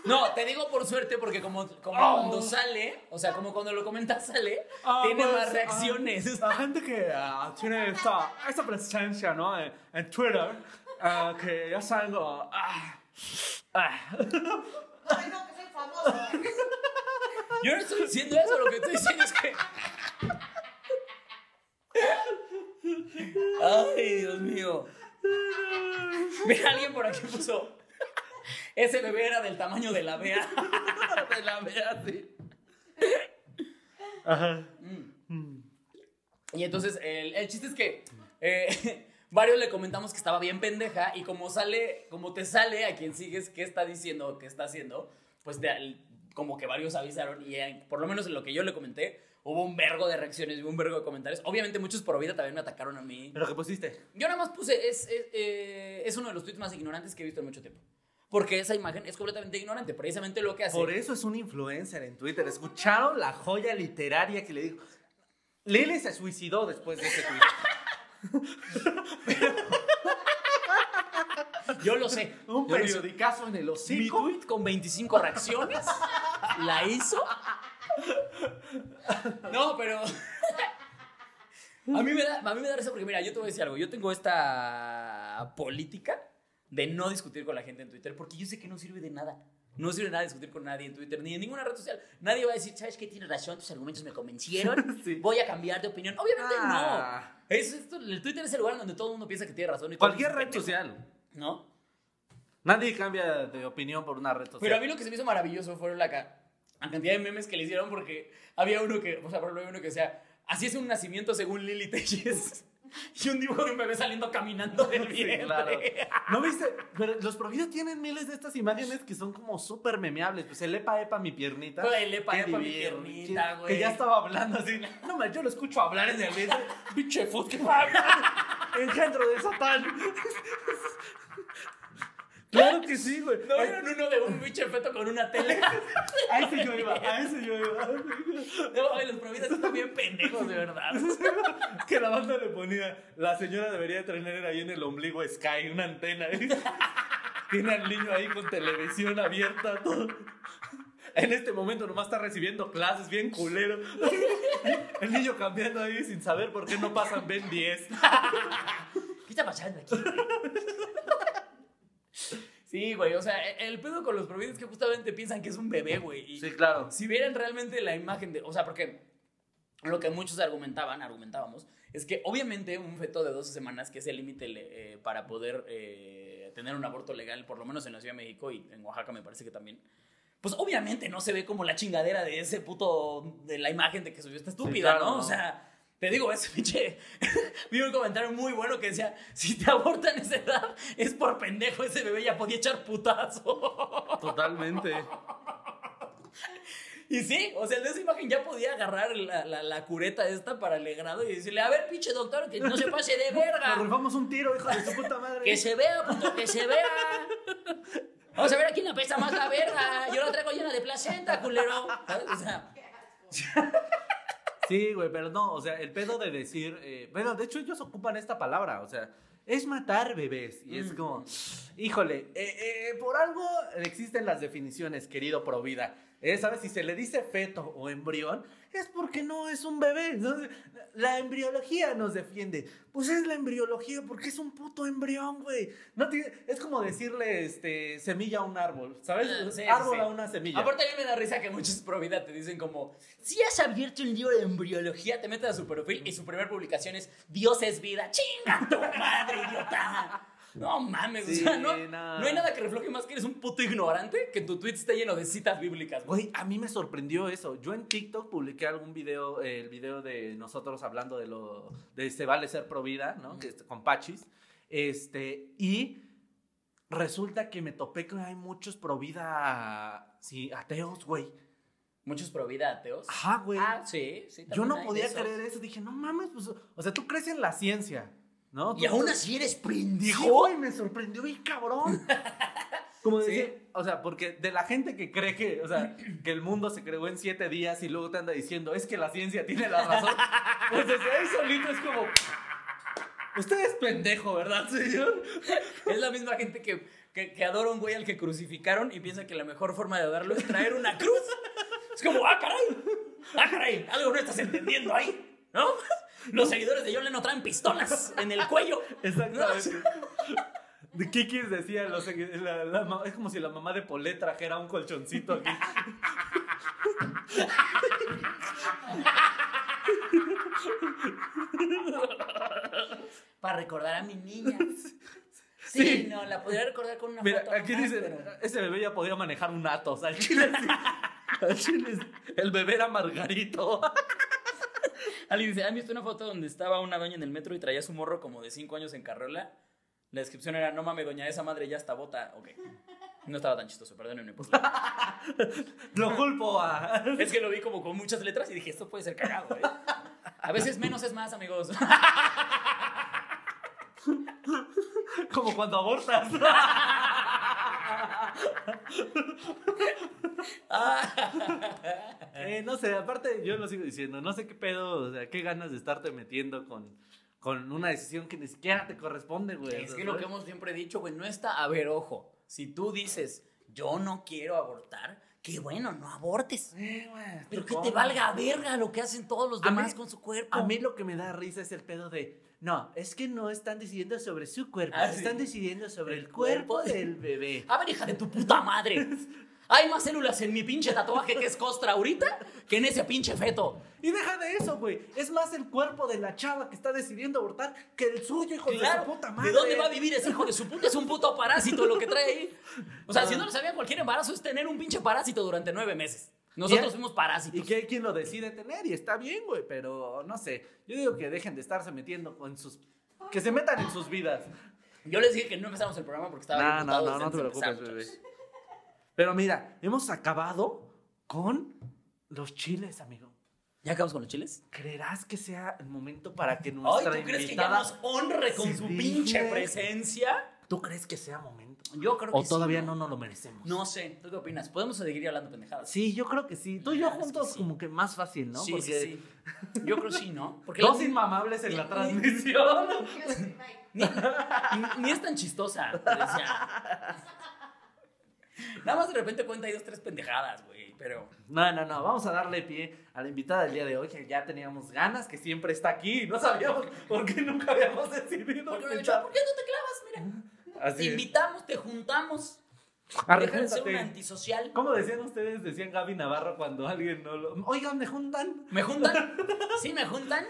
[SPEAKER 1] No, te digo por suerte porque como, como
[SPEAKER 2] Oh.
[SPEAKER 1] cuando sale, o sea, como cuando lo comentas sale,
[SPEAKER 2] Ah,
[SPEAKER 1] tiene
[SPEAKER 2] pues,
[SPEAKER 1] más reacciones.
[SPEAKER 2] La gente que ah, tiene esta, esta presencia, ¿no? En, en Twitter, ah, que ya saben, como, ah, ah.
[SPEAKER 3] Ay, no, que soy famoso.
[SPEAKER 1] Yo no estoy diciendo eso, lo que estoy diciendo es que. Ay, Dios mío. Mira, alguien por aquí puso. Ese bebé era del tamaño de la Bea.
[SPEAKER 2] de la vea, sí. Ajá.
[SPEAKER 1] Y entonces, el, el chiste es que eh, varios le comentamos que estaba bien pendeja y como sale, como te sale a quien sigues qué está diciendo o qué está haciendo, pues de como que varios avisaron y eh, por lo menos en lo que yo le comenté, hubo un vergo de reacciones y un vergo de comentarios. Obviamente muchos por vida también me atacaron a mí.
[SPEAKER 2] ¿Pero qué pusiste?
[SPEAKER 1] Yo nada más puse, es, es, eh, es uno de los tweets más ignorantes que he visto en mucho tiempo. Porque esa imagen es completamente ignorante, precisamente lo que hace.
[SPEAKER 2] Por eso es un influencer en Twitter. ¿Escucharon la joya literaria que le dijo? Lili se suicidó después de ese tweet.
[SPEAKER 1] Yo lo sé.
[SPEAKER 2] Un
[SPEAKER 1] yo lo sé.
[SPEAKER 2] periodicazo en el
[SPEAKER 1] Mi
[SPEAKER 2] hocico.
[SPEAKER 1] tweet con 25 reacciones la hizo. No, pero. A mí, me da, a mí me da risa porque, mira, yo te voy a decir algo. Yo tengo esta política de no discutir con la gente en Twitter porque yo sé que no sirve de nada. No sirve de nada discutir con nadie en Twitter ni en ninguna red social. Nadie va a decir, ¿sabes qué? Tienes razón, tus argumentos me convencieron.
[SPEAKER 2] Sí.
[SPEAKER 1] Voy a cambiar de opinión. Obviamente
[SPEAKER 2] Ah.
[SPEAKER 1] no. Es esto, el Twitter es el lugar donde todo el mundo piensa que tiene razón. Y
[SPEAKER 2] Cualquier red social.
[SPEAKER 1] ¿No?
[SPEAKER 2] Nadie cambia de opinión por una red social.
[SPEAKER 1] Pero a mí lo que se me hizo maravilloso fueron la, ca- la cantidad de memes que le hicieron porque había uno que, o sea, por ejemplo, había uno que decía, así es un nacimiento según Lili Telles. Y un dibujo de un bebé saliendo caminando del
[SPEAKER 2] Sí,
[SPEAKER 1] vientre.
[SPEAKER 2] claro. ¿No viste? Pero los providos tienen miles de estas imágenes que son como súper memeables. Pues el epa epa mi piernita.
[SPEAKER 1] Güey, el epa, epa, mi piernita, güey.
[SPEAKER 2] Que ya estaba hablando así. No, man, yo lo escucho hablar en el video. Pinche food que Engendro de Satán. Claro que sí, güey.
[SPEAKER 1] No, vieron uno de un bicho feto con una tele.
[SPEAKER 2] A ese yo iba, a ese yo iba.
[SPEAKER 1] No, los providas están bien pendejos, de verdad.
[SPEAKER 2] Que la banda le ponía, la señora debería tener ahí en el ombligo Sky, una antena. ¿eh? Tiene al niño ahí con televisión abierta, todo. En este momento nomás está recibiendo clases bien culero. El niño cambiando ahí sin saber por qué no pasan Ben 10.
[SPEAKER 1] ¿Qué está pasando aquí? Sí, güey, o sea, el pedo con los providas es que justamente piensan que es un bebé, güey.
[SPEAKER 2] Sí, claro.
[SPEAKER 1] si vieran realmente la imagen de, o sea, porque lo que muchos argumentaban, argumentábamos, es que obviamente un feto de 12 semanas, que es el límite eh, para poder eh, tener un aborto legal, por lo menos en la Ciudad de México y en Oaxaca me parece que también, pues obviamente no se ve como la chingadera de ese puto, de la imagen de que subió esta estúpida,
[SPEAKER 2] claro,
[SPEAKER 1] ¿no?
[SPEAKER 2] no.
[SPEAKER 1] O sea... Te digo, ese pinche. Vi un comentario muy bueno que decía: si te abortan a esa edad, es por pendejo, ese bebé ya podía echar putazo.
[SPEAKER 2] Totalmente.
[SPEAKER 1] Y sí, o sea, de esa imagen ya podía agarrar la, la, la cureta esta para el legrado y decirle, a ver, pinche doctor, que no se pase de
[SPEAKER 2] Nos
[SPEAKER 1] verga.
[SPEAKER 2] rifamos un tiro, hijo de su puta madre.
[SPEAKER 1] Que se vea, puto, que se vea. Vamos a ver a quién le pesa más la verga. Yo la traigo llena de placenta, culero. ¿Sabes? O sea,
[SPEAKER 2] Sí, güey, pero no, o sea, el pedo de decir, eh, bueno, de hecho ellos ocupan esta palabra, o sea, es matar bebés. Y es
[SPEAKER 1] Mm.
[SPEAKER 2] como, híjole, eh, eh, por algo existen las definiciones, querido Provida. Eh, ¿Sabes? Si se le dice feto o embrión, es porque no es un bebé. Entonces, la embriología nos defiende. Pues es la embriología porque es un puto embrión, güey. No tiene- es como decirle este, semilla a un árbol, ¿sabes?
[SPEAKER 1] Ah, sí,
[SPEAKER 2] árbol
[SPEAKER 1] sí.
[SPEAKER 2] a una semilla.
[SPEAKER 1] aparte a mí me da risa que muchos pro vida te dicen como, si has abierto un libro de embriología, te metes a su perfil y su primera publicación es Dios es vida. ¡Chinga tu madre, idiota! No mames,
[SPEAKER 2] Sí,
[SPEAKER 1] o sea, no,
[SPEAKER 2] no.
[SPEAKER 1] no hay nada que refleje más que eres un puto ignorante que tu tweet esté lleno de citas bíblicas, güey.
[SPEAKER 2] A mí me sorprendió eso. Yo en TikTok publiqué algún video, eh, el video de nosotros hablando de lo de se vale ser pro vida, ¿no? Que es con Pachis. Este, y resulta que me topé que hay muchos pro vida, sí, ateos, güey.
[SPEAKER 1] Muchos pro vida ateos.
[SPEAKER 2] Ajá, güey.
[SPEAKER 1] Ah, sí, sí.
[SPEAKER 2] Yo no podía creer eso. Dije, no mames, pues, o sea, tú crees en la ciencia, ¿no?
[SPEAKER 1] Y aún así eres
[SPEAKER 2] Sí,
[SPEAKER 1] pendejo.
[SPEAKER 2] güey, me sorprendió bien cabrón. Como
[SPEAKER 1] Sí.
[SPEAKER 2] decir, o sea, porque de la gente que cree que, o sea, que el mundo se creó en siete días y luego te anda diciendo, es que la ciencia tiene la razón. Pues desde ahí solito es como, usted es pendejo, ¿verdad, señor?
[SPEAKER 1] Es la misma gente que, que, que adora a un güey al que crucificaron y piensa que la mejor forma de adorarlo es traer una cruz. Es como, ah, caray. Ah, caray. Algo no estás entendiendo ahí, ¿no? Los seguidores de John Lennon traen pistolas en el cuello.
[SPEAKER 2] Exactamente. ¿De decir? Los- la- la es como si la mamá de Polé trajera un colchoncito aquí.
[SPEAKER 1] Para recordar a mi niña. Sí,
[SPEAKER 2] Sí.
[SPEAKER 1] no, la podría recordar con una
[SPEAKER 2] Mira,
[SPEAKER 1] foto.
[SPEAKER 2] aquí
[SPEAKER 1] nomás,
[SPEAKER 2] dice,
[SPEAKER 1] pero-
[SPEAKER 2] ese bebé ya podía manejar un Atos. Al chile, sí. Al chile el bebé era Margarito.
[SPEAKER 1] Alguien dice, ¿han visto una foto donde estaba una doña en el metro y traía su morro como de 5 años en carrola? La descripción era, no mames, doña, esa madre ya está bota. Ok. No estaba tan chistoso, perdónenme por la-
[SPEAKER 2] Lo culpo a...
[SPEAKER 1] Es que lo vi como con muchas letras y dije, esto puede ser cagado, ¿eh? A veces menos es más, amigos.
[SPEAKER 2] Como cuando abortas. Eh, no sé, aparte yo lo sigo diciendo, no sé qué pedo, o sea, qué ganas de estarte metiendo con, con una decisión que ni siquiera te corresponde, güey.
[SPEAKER 1] Es que lo que hemos siempre dicho, güey, no está, a ver, ojo, si tú dices, yo no quiero abortar, qué bueno, no abortes.
[SPEAKER 2] Eh,
[SPEAKER 1] Pero
[SPEAKER 2] ¿tú
[SPEAKER 1] que te valga verga lo que hacen todos los
[SPEAKER 2] mí-
[SPEAKER 1] demás con su cuerpo.
[SPEAKER 2] A mí lo que me da risa es el pedo de, no, es que no están decidiendo sobre su cuerpo,
[SPEAKER 1] Ah, sí.
[SPEAKER 2] están decidiendo sobre el,
[SPEAKER 1] El
[SPEAKER 2] cuerpo,
[SPEAKER 1] cuerpo.
[SPEAKER 2] del bebé.
[SPEAKER 1] A ver, hija de tu puta madre. Hay más células en mi pinche tatuaje que es costra ahorita que en ese pinche feto.
[SPEAKER 2] Y deja de eso, güey. Es más el cuerpo de la chava que está decidiendo abortar que el suyo, hijo de
[SPEAKER 1] Claro,
[SPEAKER 2] su puta madre.
[SPEAKER 1] ¿de dónde va a vivir ese hijo de su puta? Es un puto parásito lo que trae ahí. O sea, si no lo sabían, cualquier embarazo es tener un pinche parásito durante nueve meses. Nosotros
[SPEAKER 2] Y-
[SPEAKER 1] fuimos
[SPEAKER 2] Y
[SPEAKER 1] parásitos.
[SPEAKER 2] que hay quien lo decide tener y está bien, güey, pero no sé. Yo digo que dejen de estarse metiendo con sus... Que se metan en sus vidas.
[SPEAKER 1] Yo les dije que no empezamos el programa porque estaba
[SPEAKER 2] No, no, no, no te preocupes, bebé. Pero mira, hemos acabado con los chiles, amigo.
[SPEAKER 1] ¿Ya acabamos con los chiles?
[SPEAKER 2] ¿Creerás que sea el momento para que
[SPEAKER 1] Ay,
[SPEAKER 2] nuestra
[SPEAKER 1] ¿tú crees que ya nos honre con su pinche presencia?
[SPEAKER 2] ¿Tú crees que sea momento?
[SPEAKER 1] Yo creo que
[SPEAKER 2] ¿O
[SPEAKER 1] sí,
[SPEAKER 2] todavía no nos lo merecemos?
[SPEAKER 1] No sé, ¿tú qué opinas? ¿Podemos seguir hablando pendejadas?
[SPEAKER 2] Sí, yo creo que sí. Tú y yo
[SPEAKER 1] verdad es que
[SPEAKER 2] juntos
[SPEAKER 1] sí.
[SPEAKER 2] como que más fácil, ¿no?
[SPEAKER 1] sí,
[SPEAKER 2] Porque
[SPEAKER 1] sí, sí. Yo creo que sí, ¿no? Porque
[SPEAKER 2] dos
[SPEAKER 1] la-
[SPEAKER 2] inmamables en la transmisión.
[SPEAKER 1] ni, ni- ni es tan chistosa. decía. Nada más de repente cuenta ahí dos, tres pendejadas, güey. Pero.
[SPEAKER 2] No, no, no. Vamos a darle pie a la invitada del día de hoy, que ya teníamos ganas, que siempre está aquí. No sabíamos por qué nunca habíamos decidido.
[SPEAKER 1] ¿Por qué, no,
[SPEAKER 2] invitar.
[SPEAKER 1] ¿por qué no te clavas? Mira.
[SPEAKER 2] Así
[SPEAKER 1] Te invitamos, te juntamos. Deja de ser un antisocial.
[SPEAKER 2] ¿Cómo decían ustedes? Decían Gaby Navarro cuando alguien no lo. Oigan, ¿me juntan?
[SPEAKER 1] ¿Me juntan? ¿Sí me juntan?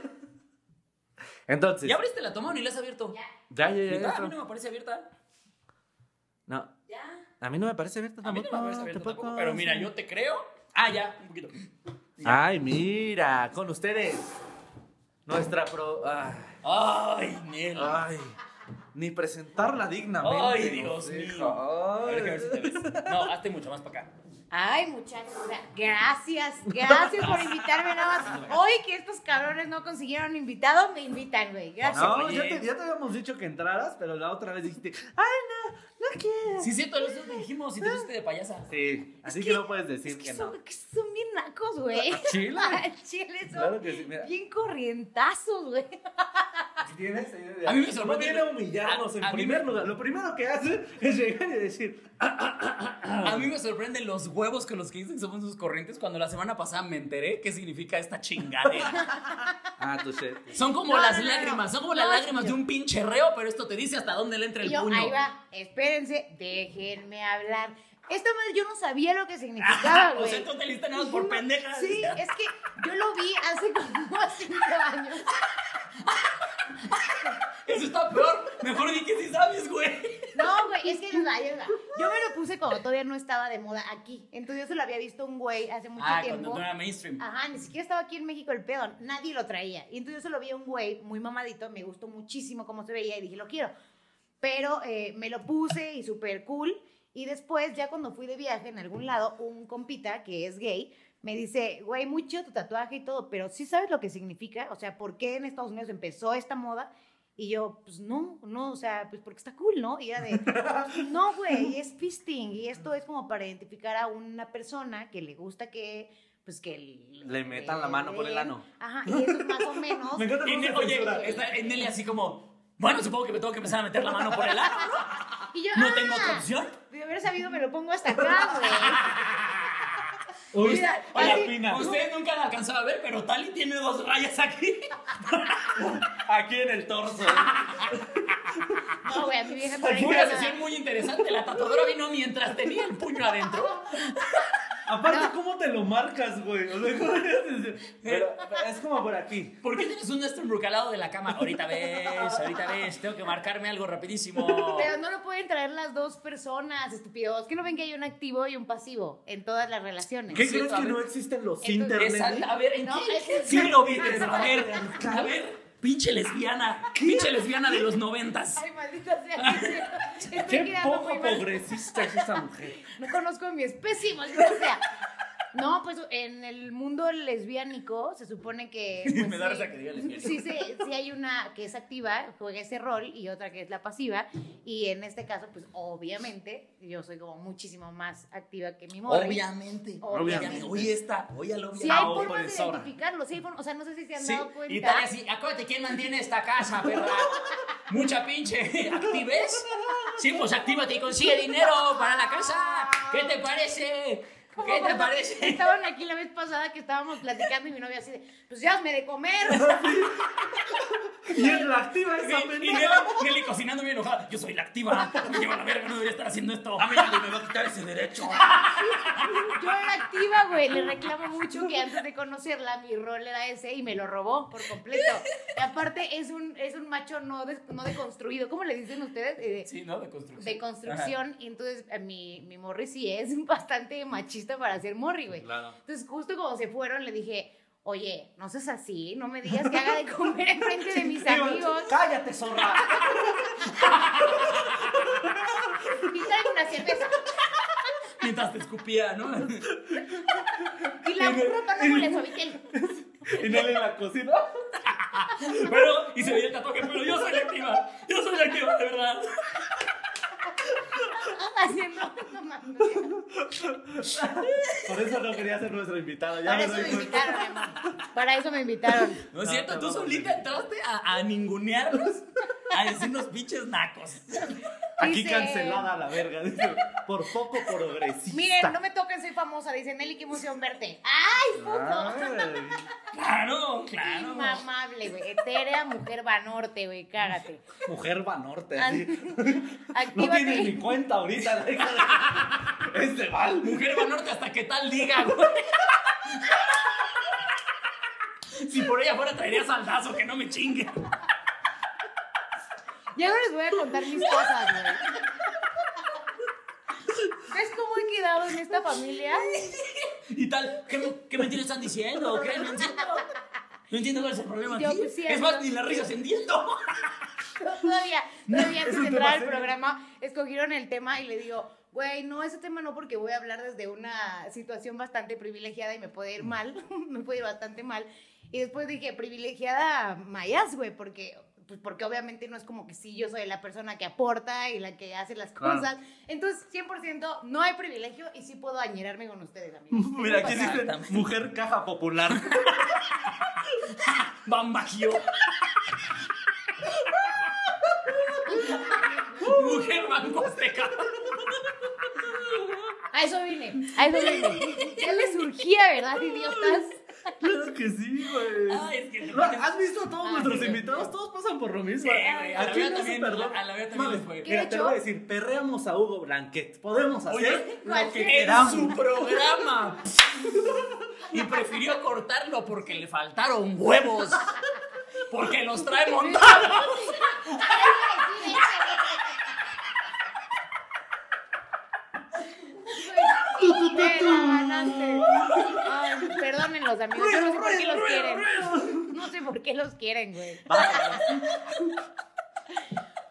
[SPEAKER 2] Entonces.
[SPEAKER 1] ¿Ya abriste la toma o ni la has abierto?
[SPEAKER 3] Ya.
[SPEAKER 2] Ya, ya, ya.
[SPEAKER 1] ¿Neta? A
[SPEAKER 2] ya.
[SPEAKER 1] mí no me parece abierta.
[SPEAKER 2] No,
[SPEAKER 3] Ya.
[SPEAKER 2] a mí no me parece abierta
[SPEAKER 1] A mí
[SPEAKER 2] tampoco.
[SPEAKER 1] no me parece abierta
[SPEAKER 2] tampoco.
[SPEAKER 1] tampoco. Pero mira, yo te creo. Ah, ya, un poquito.
[SPEAKER 2] Ay, mira, con ustedes. Nuestra pro. Ay,
[SPEAKER 1] Ay,
[SPEAKER 2] ay. Ni presentarla dignamente.
[SPEAKER 1] Ay, Dios mío. A
[SPEAKER 2] Ay.
[SPEAKER 1] ver, a ver si te ves. No, hazte mucho más para acá.
[SPEAKER 3] Ay, muchachos, gracias, gracias por invitarme nada más. Hoy que estos cabrones no consiguieron invitado, me invitan, güey. Gracias.
[SPEAKER 2] No, ya te, ya te habíamos dicho que entraras, pero la otra vez dijiste, ay, no, no quiero.
[SPEAKER 1] Sí, cierto, los dos te dijimos y te pusiste de payasa.
[SPEAKER 2] Sí, así que,
[SPEAKER 3] que-
[SPEAKER 2] no puedes decir
[SPEAKER 3] Es
[SPEAKER 2] que,
[SPEAKER 3] que
[SPEAKER 2] no.
[SPEAKER 3] son, que son bien nacos, güey.
[SPEAKER 2] Chile.
[SPEAKER 3] Chile son
[SPEAKER 2] Claro que sí, mira.
[SPEAKER 3] bien corrientazos, güey.
[SPEAKER 2] ¿Tienes?
[SPEAKER 1] A mí me
[SPEAKER 2] No
[SPEAKER 1] sorprende-
[SPEAKER 2] viene a humillarnos
[SPEAKER 1] A-
[SPEAKER 2] en
[SPEAKER 1] a
[SPEAKER 2] primer
[SPEAKER 1] me-
[SPEAKER 2] lugar. Lo primero que hace es llegar y decir,
[SPEAKER 1] A mí me sorprenden los huevos con los que dicen que somos sus corrientes cuando la semana pasada me enteré qué significa esta chingadera.
[SPEAKER 2] ah, tú sé.
[SPEAKER 1] Son como
[SPEAKER 3] No,
[SPEAKER 1] las
[SPEAKER 3] no, no,
[SPEAKER 1] lágrimas,
[SPEAKER 3] no.
[SPEAKER 1] son como las
[SPEAKER 3] No,
[SPEAKER 1] lágrimas de un pinche reo, pero esto te dice hasta dónde le entra el
[SPEAKER 3] yo,
[SPEAKER 1] puño.
[SPEAKER 3] ahí va, espérense, déjenme hablar. Esta madre yo no sabía lo que significaba,
[SPEAKER 1] o
[SPEAKER 3] güey.
[SPEAKER 1] sea, tú te listas nada más por pendeja.
[SPEAKER 3] Sí, es que yo lo vi hace como cinco años.
[SPEAKER 1] Eso está peor. Mejor di que sí sabes, güey.
[SPEAKER 3] No, güey, es que yo me lo puse cuando todavía no estaba de moda aquí. Entonces yo se lo había visto un güey hace mucho
[SPEAKER 1] Ah,
[SPEAKER 3] tiempo.
[SPEAKER 1] cuando no era mainstream.
[SPEAKER 3] Ajá, ni siquiera estaba aquí en México el pedo, nadie lo traía. Y entonces yo se lo vi a un güey muy mamadito, me gustó muchísimo cómo se veía y dije, lo quiero. Pero eh, me lo puse y súper cool. Y después, ya cuando fui de viaje en algún lado, un compita que es gay me dice, güey, mucho tu tatuaje y todo, pero sí sabes lo que significa, o sea, ¿por qué en Estados Unidos empezó esta moda? Y yo, pues no, no, o sea, pues porque está cool, ¿no? Y era de, no, güey, es fisting. Y esto es como para identificar a una persona que le gusta que, pues que
[SPEAKER 2] Le metan la mano por el ano.
[SPEAKER 3] Ajá, y eso es más o menos.
[SPEAKER 2] Me encanta
[SPEAKER 1] Y oye, está en Nelly así como, bueno, supongo que me tengo que empezar a meter la mano por el ano, ¿no?
[SPEAKER 3] Y yo,
[SPEAKER 1] ¿No tengo
[SPEAKER 3] "Ah,
[SPEAKER 1] otra opción?
[SPEAKER 3] De haber sabido, me lo pongo hasta acá, güey.
[SPEAKER 2] Uy,
[SPEAKER 3] Mira,
[SPEAKER 2] a la
[SPEAKER 3] así-
[SPEAKER 2] fina.
[SPEAKER 1] Ustedes nunca han alcanzado a ver, pero Tali tiene dos rayas aquí.
[SPEAKER 2] Aquí en el torso.
[SPEAKER 3] No, güey, a mi vieja
[SPEAKER 1] Fue una sesión muy interesante. La tatuadora vino mientras tenía el puño adentro.
[SPEAKER 2] Aparte,
[SPEAKER 3] No.
[SPEAKER 2] ¿cómo te lo marcas, güey? O sea, ¿cómo es? Pero, pero es como por aquí.
[SPEAKER 1] ¿Por qué tienes un Estenbrook al lado de la cama? Ahorita ves, ahorita ves. Tengo que marcarme algo rapidísimo.
[SPEAKER 3] Pero no lo pueden traer las dos personas, estúpidos. Que no ven que hay un activo y un pasivo en todas las relaciones.
[SPEAKER 2] ¿Qué
[SPEAKER 1] Sí,
[SPEAKER 2] crees que
[SPEAKER 1] ver.
[SPEAKER 2] no existen los
[SPEAKER 3] Entonces,
[SPEAKER 2] internet?
[SPEAKER 1] A ver, ¿en
[SPEAKER 3] No,
[SPEAKER 1] qué,
[SPEAKER 3] es que-
[SPEAKER 1] siglo vives? A ver, a ver. Pinche lesbiana. Pinche lesbiana de los noventas.
[SPEAKER 3] Ay, maldita sea. Estoy
[SPEAKER 2] Qué poco
[SPEAKER 3] muy mal.
[SPEAKER 2] progresista es esa mujer.
[SPEAKER 3] No conozco a mi especie, maldita sea. No, pues en el mundo lesbiánico se supone que. pues,
[SPEAKER 1] Me da
[SPEAKER 3] sí,
[SPEAKER 1] risa que diga lesbiánico.
[SPEAKER 3] Sí, sí, sí hay una que es activa, juega ese rol, y otra que es la pasiva. Y en este caso, pues obviamente, yo soy como muchísimo más activa que mi morri.
[SPEAKER 1] Obviamente.
[SPEAKER 3] Obviamente.
[SPEAKER 1] Oye, esta. Oye, lo
[SPEAKER 3] Sí hay formas de identificarlo, sí hay formas- o sea, no sé si se han
[SPEAKER 1] Sí,
[SPEAKER 3] dado cuenta.
[SPEAKER 1] y tal así, acuérdate quién mantiene esta casa, ¿verdad? Mucha pinche activez. Sí, pues actívate y consigue dinero para la casa. ¿Qué te parece? ¿Qué te parece?
[SPEAKER 3] Estaban aquí la vez pasada que estábamos platicando y mi novia así de, pues ya de comer.
[SPEAKER 2] Y es la activa
[SPEAKER 1] Y,
[SPEAKER 2] esa
[SPEAKER 1] y Nelly,
[SPEAKER 2] pendeja.
[SPEAKER 1] Cocinando bien enojada. Yo soy la activa. Me lleva la verga, no debería estar haciendo esto. A mí nadie me va a quitar ese derecho.
[SPEAKER 3] Yo era activa, güey. Le reclamo mucho que antes de conocerla mi rol era ese y me lo robó por completo. Y aparte es un, es un macho no, des- no deconstruido. ¿Cómo le dicen ustedes? Eh,
[SPEAKER 1] Sí, ¿no? De construcción.
[SPEAKER 3] de construcción. Y entonces eh, mi, mi morri sí es bastante machista para ser morri, güey.
[SPEAKER 2] Claro.
[SPEAKER 3] Entonces justo cuando se fueron le dije, oye, no seas así, no me digas que haga de comer en frente de mis amigos.
[SPEAKER 2] Cállate, zorra.
[SPEAKER 3] Y traigo una cerveza.
[SPEAKER 1] Mientras te escupía, ¿no?
[SPEAKER 3] Y la ropa no huele suavitel.
[SPEAKER 2] Y Nelly en la cocina.
[SPEAKER 1] Pero, y se veía el tatuaje, pero yo soy la activa. Yo soy la activa, de verdad.
[SPEAKER 3] Haciendo.
[SPEAKER 2] Por eso no quería ser nuestra invitada. Ya
[SPEAKER 3] Para eso me
[SPEAKER 2] cuenta.
[SPEAKER 3] invitaron, mi amor. Para eso me invitaron.
[SPEAKER 1] ¿No es
[SPEAKER 2] No,
[SPEAKER 1] cierto? Tú solita entraste a, a ningunearnos, a decirnos pinches nacos.
[SPEAKER 2] Aquí
[SPEAKER 3] Dice-
[SPEAKER 2] cancelada la verga. Dice, por poco progresista.
[SPEAKER 3] Miren, no me toquen, soy famosa. Dice Nelly, qué emoción verte. ¡Ay, puto!
[SPEAKER 1] Claro, claro.
[SPEAKER 3] Inmamable, güey. Etérea, mujer vanorte, güey. Cágate.
[SPEAKER 2] Mujer Banorte, así. No tienes ni cuenta ahorita, la hija de... Es de Val.
[SPEAKER 1] Mujer Banorte hasta que tal diga, güey. Si por ella fuera traería saldazo, que no me chingue.
[SPEAKER 3] Ya no les voy a contar mis cosas, güey. ¿Ves cómo he quedado en esta familia?
[SPEAKER 1] Y tal, ¿qué, qué mentiras están diciendo? ¿Qué? No entiendo. No entiendo cuál es el problema
[SPEAKER 3] Yo,
[SPEAKER 1] aquí.
[SPEAKER 3] pues, sí,
[SPEAKER 1] es más, ni la risa entiendo.
[SPEAKER 3] Todavía, todavía antes de entrar al programa, escogieron el tema y le digo, güey, no, ese tema no, porque voy a hablar desde una situación bastante privilegiada y me puede ir mal, me puede ir bastante mal. Y después dije, privilegiada mayas, güey, porque, pues porque obviamente no es como que sí, yo soy la persona que aporta y la que hace las
[SPEAKER 2] Claro.
[SPEAKER 3] cosas. Entonces, 100% no hay privilegio y sí puedo añerarme con ustedes, amigos.
[SPEAKER 2] Mira, aquí dice mujer caja popular.
[SPEAKER 1] Bambagio. Mujer banco.
[SPEAKER 3] A eso vine, a eso vine. Ya les surgía, ¿verdad, idiotas?
[SPEAKER 2] Claro que sí, güey.
[SPEAKER 1] Ay, es que
[SPEAKER 2] No, ¿Has visto a todos
[SPEAKER 3] Ah,
[SPEAKER 2] nuestros
[SPEAKER 3] sí.
[SPEAKER 2] invitados? Todos pasan por lo mismo.
[SPEAKER 1] Sí, güey, a la
[SPEAKER 2] Aquí
[SPEAKER 1] vida
[SPEAKER 2] no se
[SPEAKER 1] también, a la también les fue.
[SPEAKER 3] ¿Qué
[SPEAKER 2] Mira,
[SPEAKER 3] he
[SPEAKER 2] te lo voy a decir, perreamos a Hugo Blanquet. Podemos hacer
[SPEAKER 1] Oye,
[SPEAKER 2] lo que
[SPEAKER 1] en
[SPEAKER 2] queramos.
[SPEAKER 1] su programa. Y prefirió cortarlo porque le faltaron huevos. Porque los trae montados.
[SPEAKER 3] Te ganaste. Ay, perdonen los amigos, yo no sé por qué los quieren. No sé por qué los quieren, güey.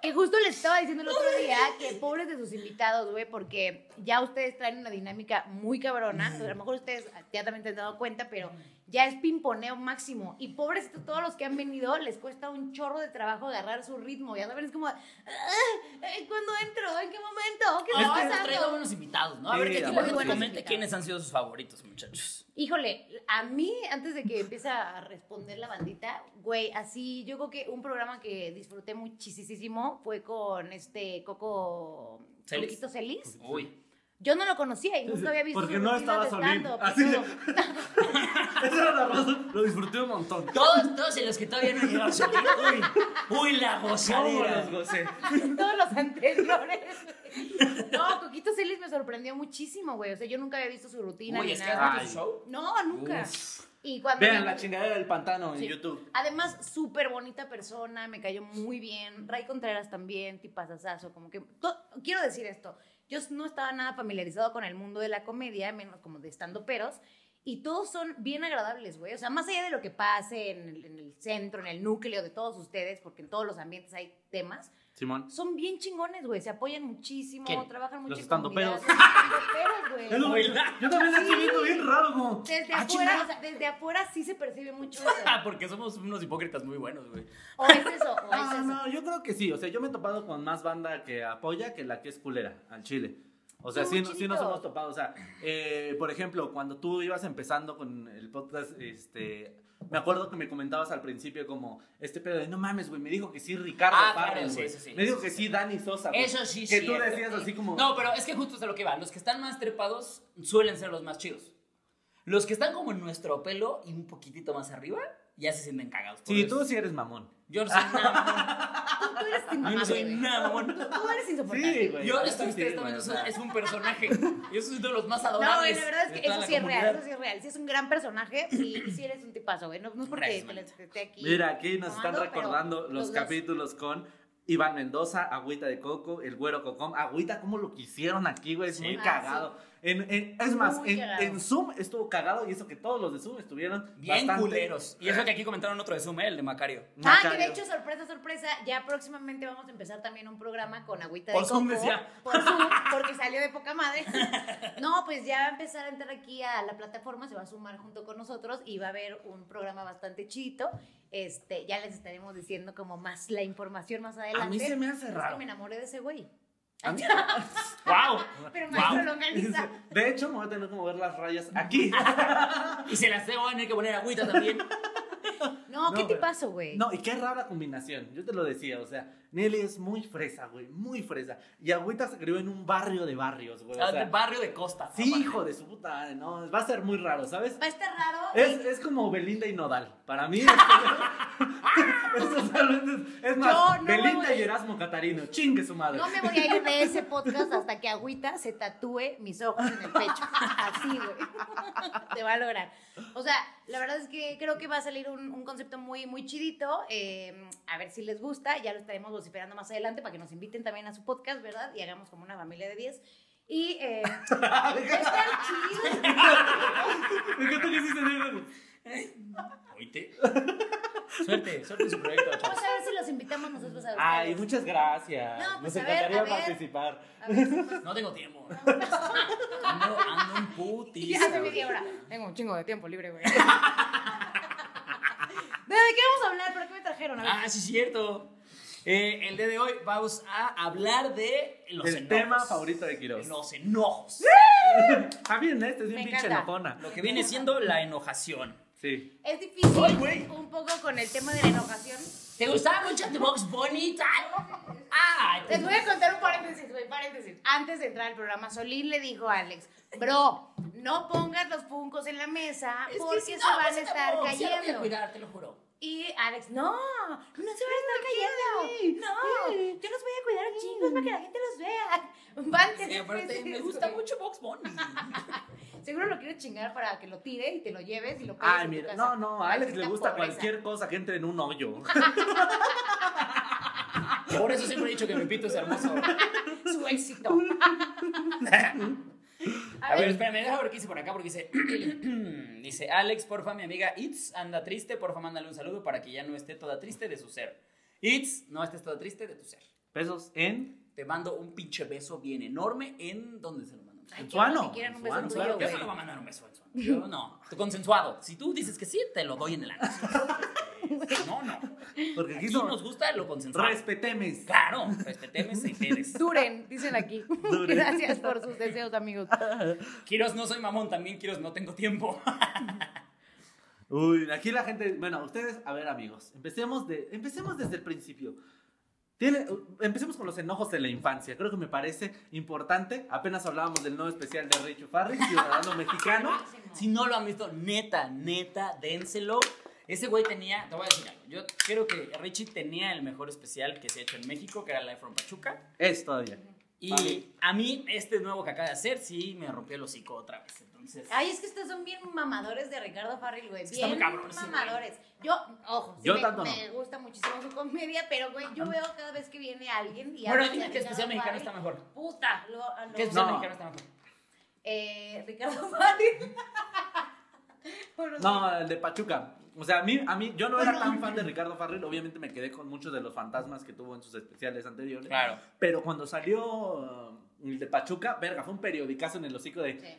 [SPEAKER 3] ¿Qué y justo les estaba diciendo el otro día que pobres de sus invitados, güey, porque ya ustedes traen una dinámica muy cabrona. A lo mejor ustedes ya también te han dado cuenta, pero ya es pimponeo máximo. Y pobres todos los que han venido, les cuesta un chorro de trabajo agarrar su ritmo. Ya saben, es como, "Ah, eh, ¿cuándo entro? ¿En qué momento? ¿Qué
[SPEAKER 1] Es
[SPEAKER 3] está
[SPEAKER 1] hemos traído
[SPEAKER 3] pasando?
[SPEAKER 1] buenos invitados, ¿no? A ver,
[SPEAKER 2] Sí,
[SPEAKER 1] que quiénes han sido sus favoritos, muchachos.
[SPEAKER 3] Híjole, a mí, antes de que empiece a responder la bandita, güey, así, yo creo que un programa que disfruté muchísimo fue con este Coco
[SPEAKER 1] ¿Celis?
[SPEAKER 3] Coquito Celis.
[SPEAKER 1] Uy.
[SPEAKER 3] Yo no lo conocía y nunca había visto
[SPEAKER 2] Porque no estaba
[SPEAKER 3] y
[SPEAKER 2] Así de-. Esa era la razón. Lo disfruté un montón.
[SPEAKER 1] Todos, todos en los que todavía no llegaron salir. Uy, uy, la
[SPEAKER 2] ¿Cómo
[SPEAKER 1] gozadera.
[SPEAKER 2] los gocé?
[SPEAKER 3] todos los anteriores. No, Coquito Celis me sorprendió muchísimo, güey. O sea, yo nunca había visto su rutina
[SPEAKER 1] Uy,
[SPEAKER 3] ni
[SPEAKER 1] es que has
[SPEAKER 3] nada.
[SPEAKER 1] visto su show.
[SPEAKER 3] No, nunca.
[SPEAKER 1] Uf.
[SPEAKER 3] Y cuando
[SPEAKER 2] Vean la chingadera del pantano en. YouTube.
[SPEAKER 3] Además, súper bonita persona, me cayó muy bien. Ray Contreras también, tipazazazo, como que... Quiero decir esto, yo no estaba nada familiarizado con el mundo de la comedia, menos como de estando peros, y todos son bien agradables, güey. O sea, más allá de lo que pase en el, en el centro, en el núcleo de todos ustedes, porque en todos los ambientes hay temas,
[SPEAKER 2] Simón.
[SPEAKER 3] son bien chingones, güey. Se apoyan muchísimo,
[SPEAKER 1] ¿Quién?
[SPEAKER 3] trabajan mucho
[SPEAKER 2] Los
[SPEAKER 3] güey.
[SPEAKER 2] Es lo que- Yo también estoy viendo bien raro como...
[SPEAKER 3] Desde
[SPEAKER 1] Ah,
[SPEAKER 3] afuera,
[SPEAKER 1] chinga.
[SPEAKER 3] o sea, desde afuera sí se percibe mucho eso.
[SPEAKER 1] Ah, porque somos unos hipócritas muy buenos, güey.
[SPEAKER 3] O es eso, o es
[SPEAKER 2] No,
[SPEAKER 3] eso.
[SPEAKER 2] no, yo creo que sí. O sea, yo me he topado con más banda que apoya que la que es culera al chile. O sea, sí, sí nos hemos topado. O sea, eh, por ejemplo, cuando tú ibas empezando con el podcast, este... Me acuerdo que me comentabas al principio como este pedo de no mames, güey, me dijo que sí Ricardo
[SPEAKER 1] Ah, claro, sí, sí, sí.
[SPEAKER 2] Me dijo que sí Dani Sosa.
[SPEAKER 1] Eso sí,
[SPEAKER 2] Que tú
[SPEAKER 1] cierto.
[SPEAKER 2] decías así como
[SPEAKER 1] No, pero es que justo es a lo que va. Los que están más trepados suelen ser los más chidos. Los que están como en nuestro pelo y un poquitito más arriba, ya se sienten cagados.
[SPEAKER 2] Sí,
[SPEAKER 1] eso.
[SPEAKER 2] tú sí eres mamón.
[SPEAKER 1] Yo no soy nada mamón.
[SPEAKER 3] Tú, tú eres
[SPEAKER 1] Yo no soy nada mamón.
[SPEAKER 3] Tú eres insoportable.
[SPEAKER 2] Sí, güey.
[SPEAKER 1] Yo,
[SPEAKER 2] Sí,
[SPEAKER 1] esto que
[SPEAKER 2] sí,
[SPEAKER 1] ustedes
[SPEAKER 2] sea.
[SPEAKER 1] es un personaje. Yo soy de los más
[SPEAKER 3] No,
[SPEAKER 1] adorables.
[SPEAKER 3] güey, la verdad es que eso sí es real, eso sí es real. Sí es un gran personaje y, sí eres un tipazo, güey. No, no es porque te, te esté aquí.
[SPEAKER 2] Mira, aquí nos están
[SPEAKER 3] tomando,
[SPEAKER 2] recordando los, capítulos con Iván Mendoza, Agüita de Coco, El Güero Cocom. Agüita, ¿cómo lo quisieron aquí, güey? Es
[SPEAKER 1] Sí.
[SPEAKER 2] muy
[SPEAKER 3] Ah,
[SPEAKER 2] cagado. En, en- es más, en, Zoom estuvo cagado y eso que todos los de Zoom estuvieron
[SPEAKER 1] Bien
[SPEAKER 2] bastante-
[SPEAKER 1] culeros. Y eso que aquí comentaron otro de Zoom, ¿eh? el de Macario.
[SPEAKER 3] Ah, que de hecho, sorpresa, sorpresa, ya próximamente vamos a empezar también un programa con Agüita
[SPEAKER 1] Por
[SPEAKER 3] de
[SPEAKER 1] Zoom,
[SPEAKER 3] Coco.
[SPEAKER 1] decía.
[SPEAKER 3] Por Zoom, porque salió de poca madre. No, pues ya va a empezar a entrar aquí a la plataforma, se va a sumar junto con nosotros y va a haber un programa bastante chito. Este, ya les estaremos diciendo como más la información más adelante.
[SPEAKER 2] A mí se me hace
[SPEAKER 3] Es
[SPEAKER 2] raro.
[SPEAKER 3] que me enamoré de ese güey.
[SPEAKER 2] A mí-
[SPEAKER 1] ¡Wow!
[SPEAKER 3] Pero maestro
[SPEAKER 1] Wow.
[SPEAKER 3] longaniza.
[SPEAKER 2] De hecho, me voy a tener que mover las rayas aquí.
[SPEAKER 1] Y se las tengo a tener que poner agüita también.
[SPEAKER 3] No, ¿qué
[SPEAKER 2] No,
[SPEAKER 3] te
[SPEAKER 2] pero-
[SPEAKER 3] pasó, güey?
[SPEAKER 2] No, y qué rara combinación. Yo te lo decía, o sea, Nelly es muy fresa, güey, muy fresa. Y Agüita se crió en un barrio de barrios, güey. O
[SPEAKER 1] Ah,
[SPEAKER 2] sea,
[SPEAKER 1] de barrio de costa.
[SPEAKER 2] sí, hijo de su puta, madre, no, va a ser muy raro, ¿sabes?
[SPEAKER 3] Va a estar raro.
[SPEAKER 2] Es, es como Belinda y Nodal. Para mí, es, es totalmente- es más,
[SPEAKER 3] Yo no
[SPEAKER 2] Belinda
[SPEAKER 3] voy-
[SPEAKER 2] y Erasmo Catarino, chingue su madre.
[SPEAKER 3] No me voy a ir de ese podcast hasta que Agüita se tatúe mis ojos en el pecho. Así, güey. Te va a lograr. O sea, la verdad es que creo que va a salir un, un concepto muy, muy chidito. Eh, a ver si les gusta. Ya lo estaremos vociferando más adelante para que nos inviten también a su podcast, ¿verdad? Y hagamos como una familia de 10. Y eh, estar chido.
[SPEAKER 2] Me encanta que se diga.
[SPEAKER 1] Oíte. Suerte, suerte en su proyecto.
[SPEAKER 3] Vamos a ver si los invitamos nosotros a ustedes.
[SPEAKER 2] Ay, muchas gracias.
[SPEAKER 3] No, pues,
[SPEAKER 2] Nos
[SPEAKER 3] a ver,
[SPEAKER 2] encantaría
[SPEAKER 3] a ver.
[SPEAKER 2] participar.
[SPEAKER 3] A ver, pues,
[SPEAKER 1] No tengo tiempo. Ando, ando en putis.
[SPEAKER 3] Y hace media hora. Tengo un chingo de tiempo libre, güey. ¿De qué vamos a hablar? ¿Por qué me trajeron? A ver.
[SPEAKER 1] Ah, sí, es cierto. Eh, el día de hoy vamos a hablar de los
[SPEAKER 2] El
[SPEAKER 1] enojos.
[SPEAKER 2] tema favorito de Quiroz.
[SPEAKER 1] Los enojos.
[SPEAKER 2] Ah, bien, este es bien
[SPEAKER 3] Me
[SPEAKER 2] pinche
[SPEAKER 3] encanta.
[SPEAKER 2] enojona.
[SPEAKER 1] Lo que viene siendo la enojación.
[SPEAKER 2] Sí.
[SPEAKER 3] Es difícil
[SPEAKER 1] Ay, güey.
[SPEAKER 3] un poco con el tema de la enojación.
[SPEAKER 1] ¿Te gustaba mucho tu box bonita? Ah,
[SPEAKER 3] Les voy a contar un paréntesis, güey, paréntesis. Antes de entrar al programa, Solín le dijo a Alex, bro, no pongas los puncos en la mesa
[SPEAKER 1] Es que
[SPEAKER 3] porque
[SPEAKER 1] si
[SPEAKER 3] se
[SPEAKER 1] no,
[SPEAKER 3] van a estar
[SPEAKER 1] no, sí, lo voy a
[SPEAKER 3] cayendo.
[SPEAKER 1] cuidar, te lo juro.
[SPEAKER 3] Y Alex, no, no se van a estar cayendo. No, yo los voy a cuidar chicos para que la gente los vea. Van
[SPEAKER 1] Sí, aparte, me gusta mucho Box Bunny.
[SPEAKER 3] Seguro lo quiere chingar para que lo tire y te lo lleves y lo tu
[SPEAKER 2] mira,
[SPEAKER 3] casa.
[SPEAKER 2] no, no, a Alex le gusta
[SPEAKER 3] pobreza.
[SPEAKER 2] cualquier cosa que entre en un hoyo.
[SPEAKER 1] Por eso siempre he dicho que mi pito es hermoso.
[SPEAKER 3] Su éxito.
[SPEAKER 1] A ver, espérame, déjame ver qué dice por acá, porque dice, dice, Alex, porfa, mi amiga Itz anda triste, porfa, mándale un saludo para que ya no esté toda triste de su ser. Itz, no estés toda triste de tu ser.
[SPEAKER 2] pesos en.
[SPEAKER 1] Te mando un pinche beso bien enorme en. ¿Dónde se lo mando?
[SPEAKER 3] Ay,
[SPEAKER 2] En
[SPEAKER 3] que
[SPEAKER 2] su
[SPEAKER 3] no,
[SPEAKER 2] ano,
[SPEAKER 3] si quieren un
[SPEAKER 2] en su
[SPEAKER 3] beso
[SPEAKER 2] ano,
[SPEAKER 3] tuyo,
[SPEAKER 2] claro que
[SPEAKER 1] Yo no le voy a mandar un beso en su ano. Yo no. Consensuado. Si tú dices que sí, te lo doy en el ano. No, no.
[SPEAKER 2] Porque aquí
[SPEAKER 1] Aquí
[SPEAKER 2] son.
[SPEAKER 1] nos gusta lo consensuado.
[SPEAKER 2] Respetemes.
[SPEAKER 1] Claro, respetemos y ustedes.
[SPEAKER 3] Duren, dicen aquí.
[SPEAKER 2] Duren.
[SPEAKER 3] Gracias por sus deseos, amigos.
[SPEAKER 1] Quiros, no soy mamón, también Quiros, no tengo tiempo.
[SPEAKER 2] Uy, aquí la gente. Bueno, ustedes, a ver, amigos. Empecemos, de, empecemos desde el principio. Tiene, empecemos con los enojos de la infancia. Creo que me parece importante. Apenas hablábamos del nuevo especial de Richo Farris, ciudadano mexicano.
[SPEAKER 1] Si no lo han visto, neta, neta, dénselo. Ese güey tenía, te voy a decir algo. Yo creo que Richie tenía el mejor especial que se ha hecho en México, que era Live from Pachuca.
[SPEAKER 2] Es todavía.
[SPEAKER 1] Y
[SPEAKER 2] Vale.
[SPEAKER 1] a mí, este nuevo que acaba de hacer, sí me rompió el hocico otra vez. Entonces,
[SPEAKER 3] Ay, es que ustedes son bien mamadores de Ricardo Farrell, güey. Bien
[SPEAKER 1] muy cabrón ese güey.
[SPEAKER 3] mamadores. Yo, ojo, sí
[SPEAKER 2] Yo
[SPEAKER 3] me,
[SPEAKER 2] tanto no.
[SPEAKER 3] me gusta muchísimo su comedia, pero, güey, yo veo cada vez que viene alguien y
[SPEAKER 1] bueno, dime qué especial mexicano está mejor.
[SPEAKER 3] Puta, lo, lo-
[SPEAKER 1] ¿Qué especial
[SPEAKER 2] No.
[SPEAKER 1] mexicano está mejor?
[SPEAKER 3] Eh, Ricardo sí.
[SPEAKER 2] No, el de Pachuca. O sea, a mí, a mí, yo no era tan fan de Ricardo Farrell. Obviamente me quedé con muchos de los fantasmas que tuvo en sus especiales anteriores.
[SPEAKER 1] Claro.
[SPEAKER 2] Pero cuando salió uh, el de Pachuca, verga, fue un periodicazo en el hocico de.
[SPEAKER 3] Sí.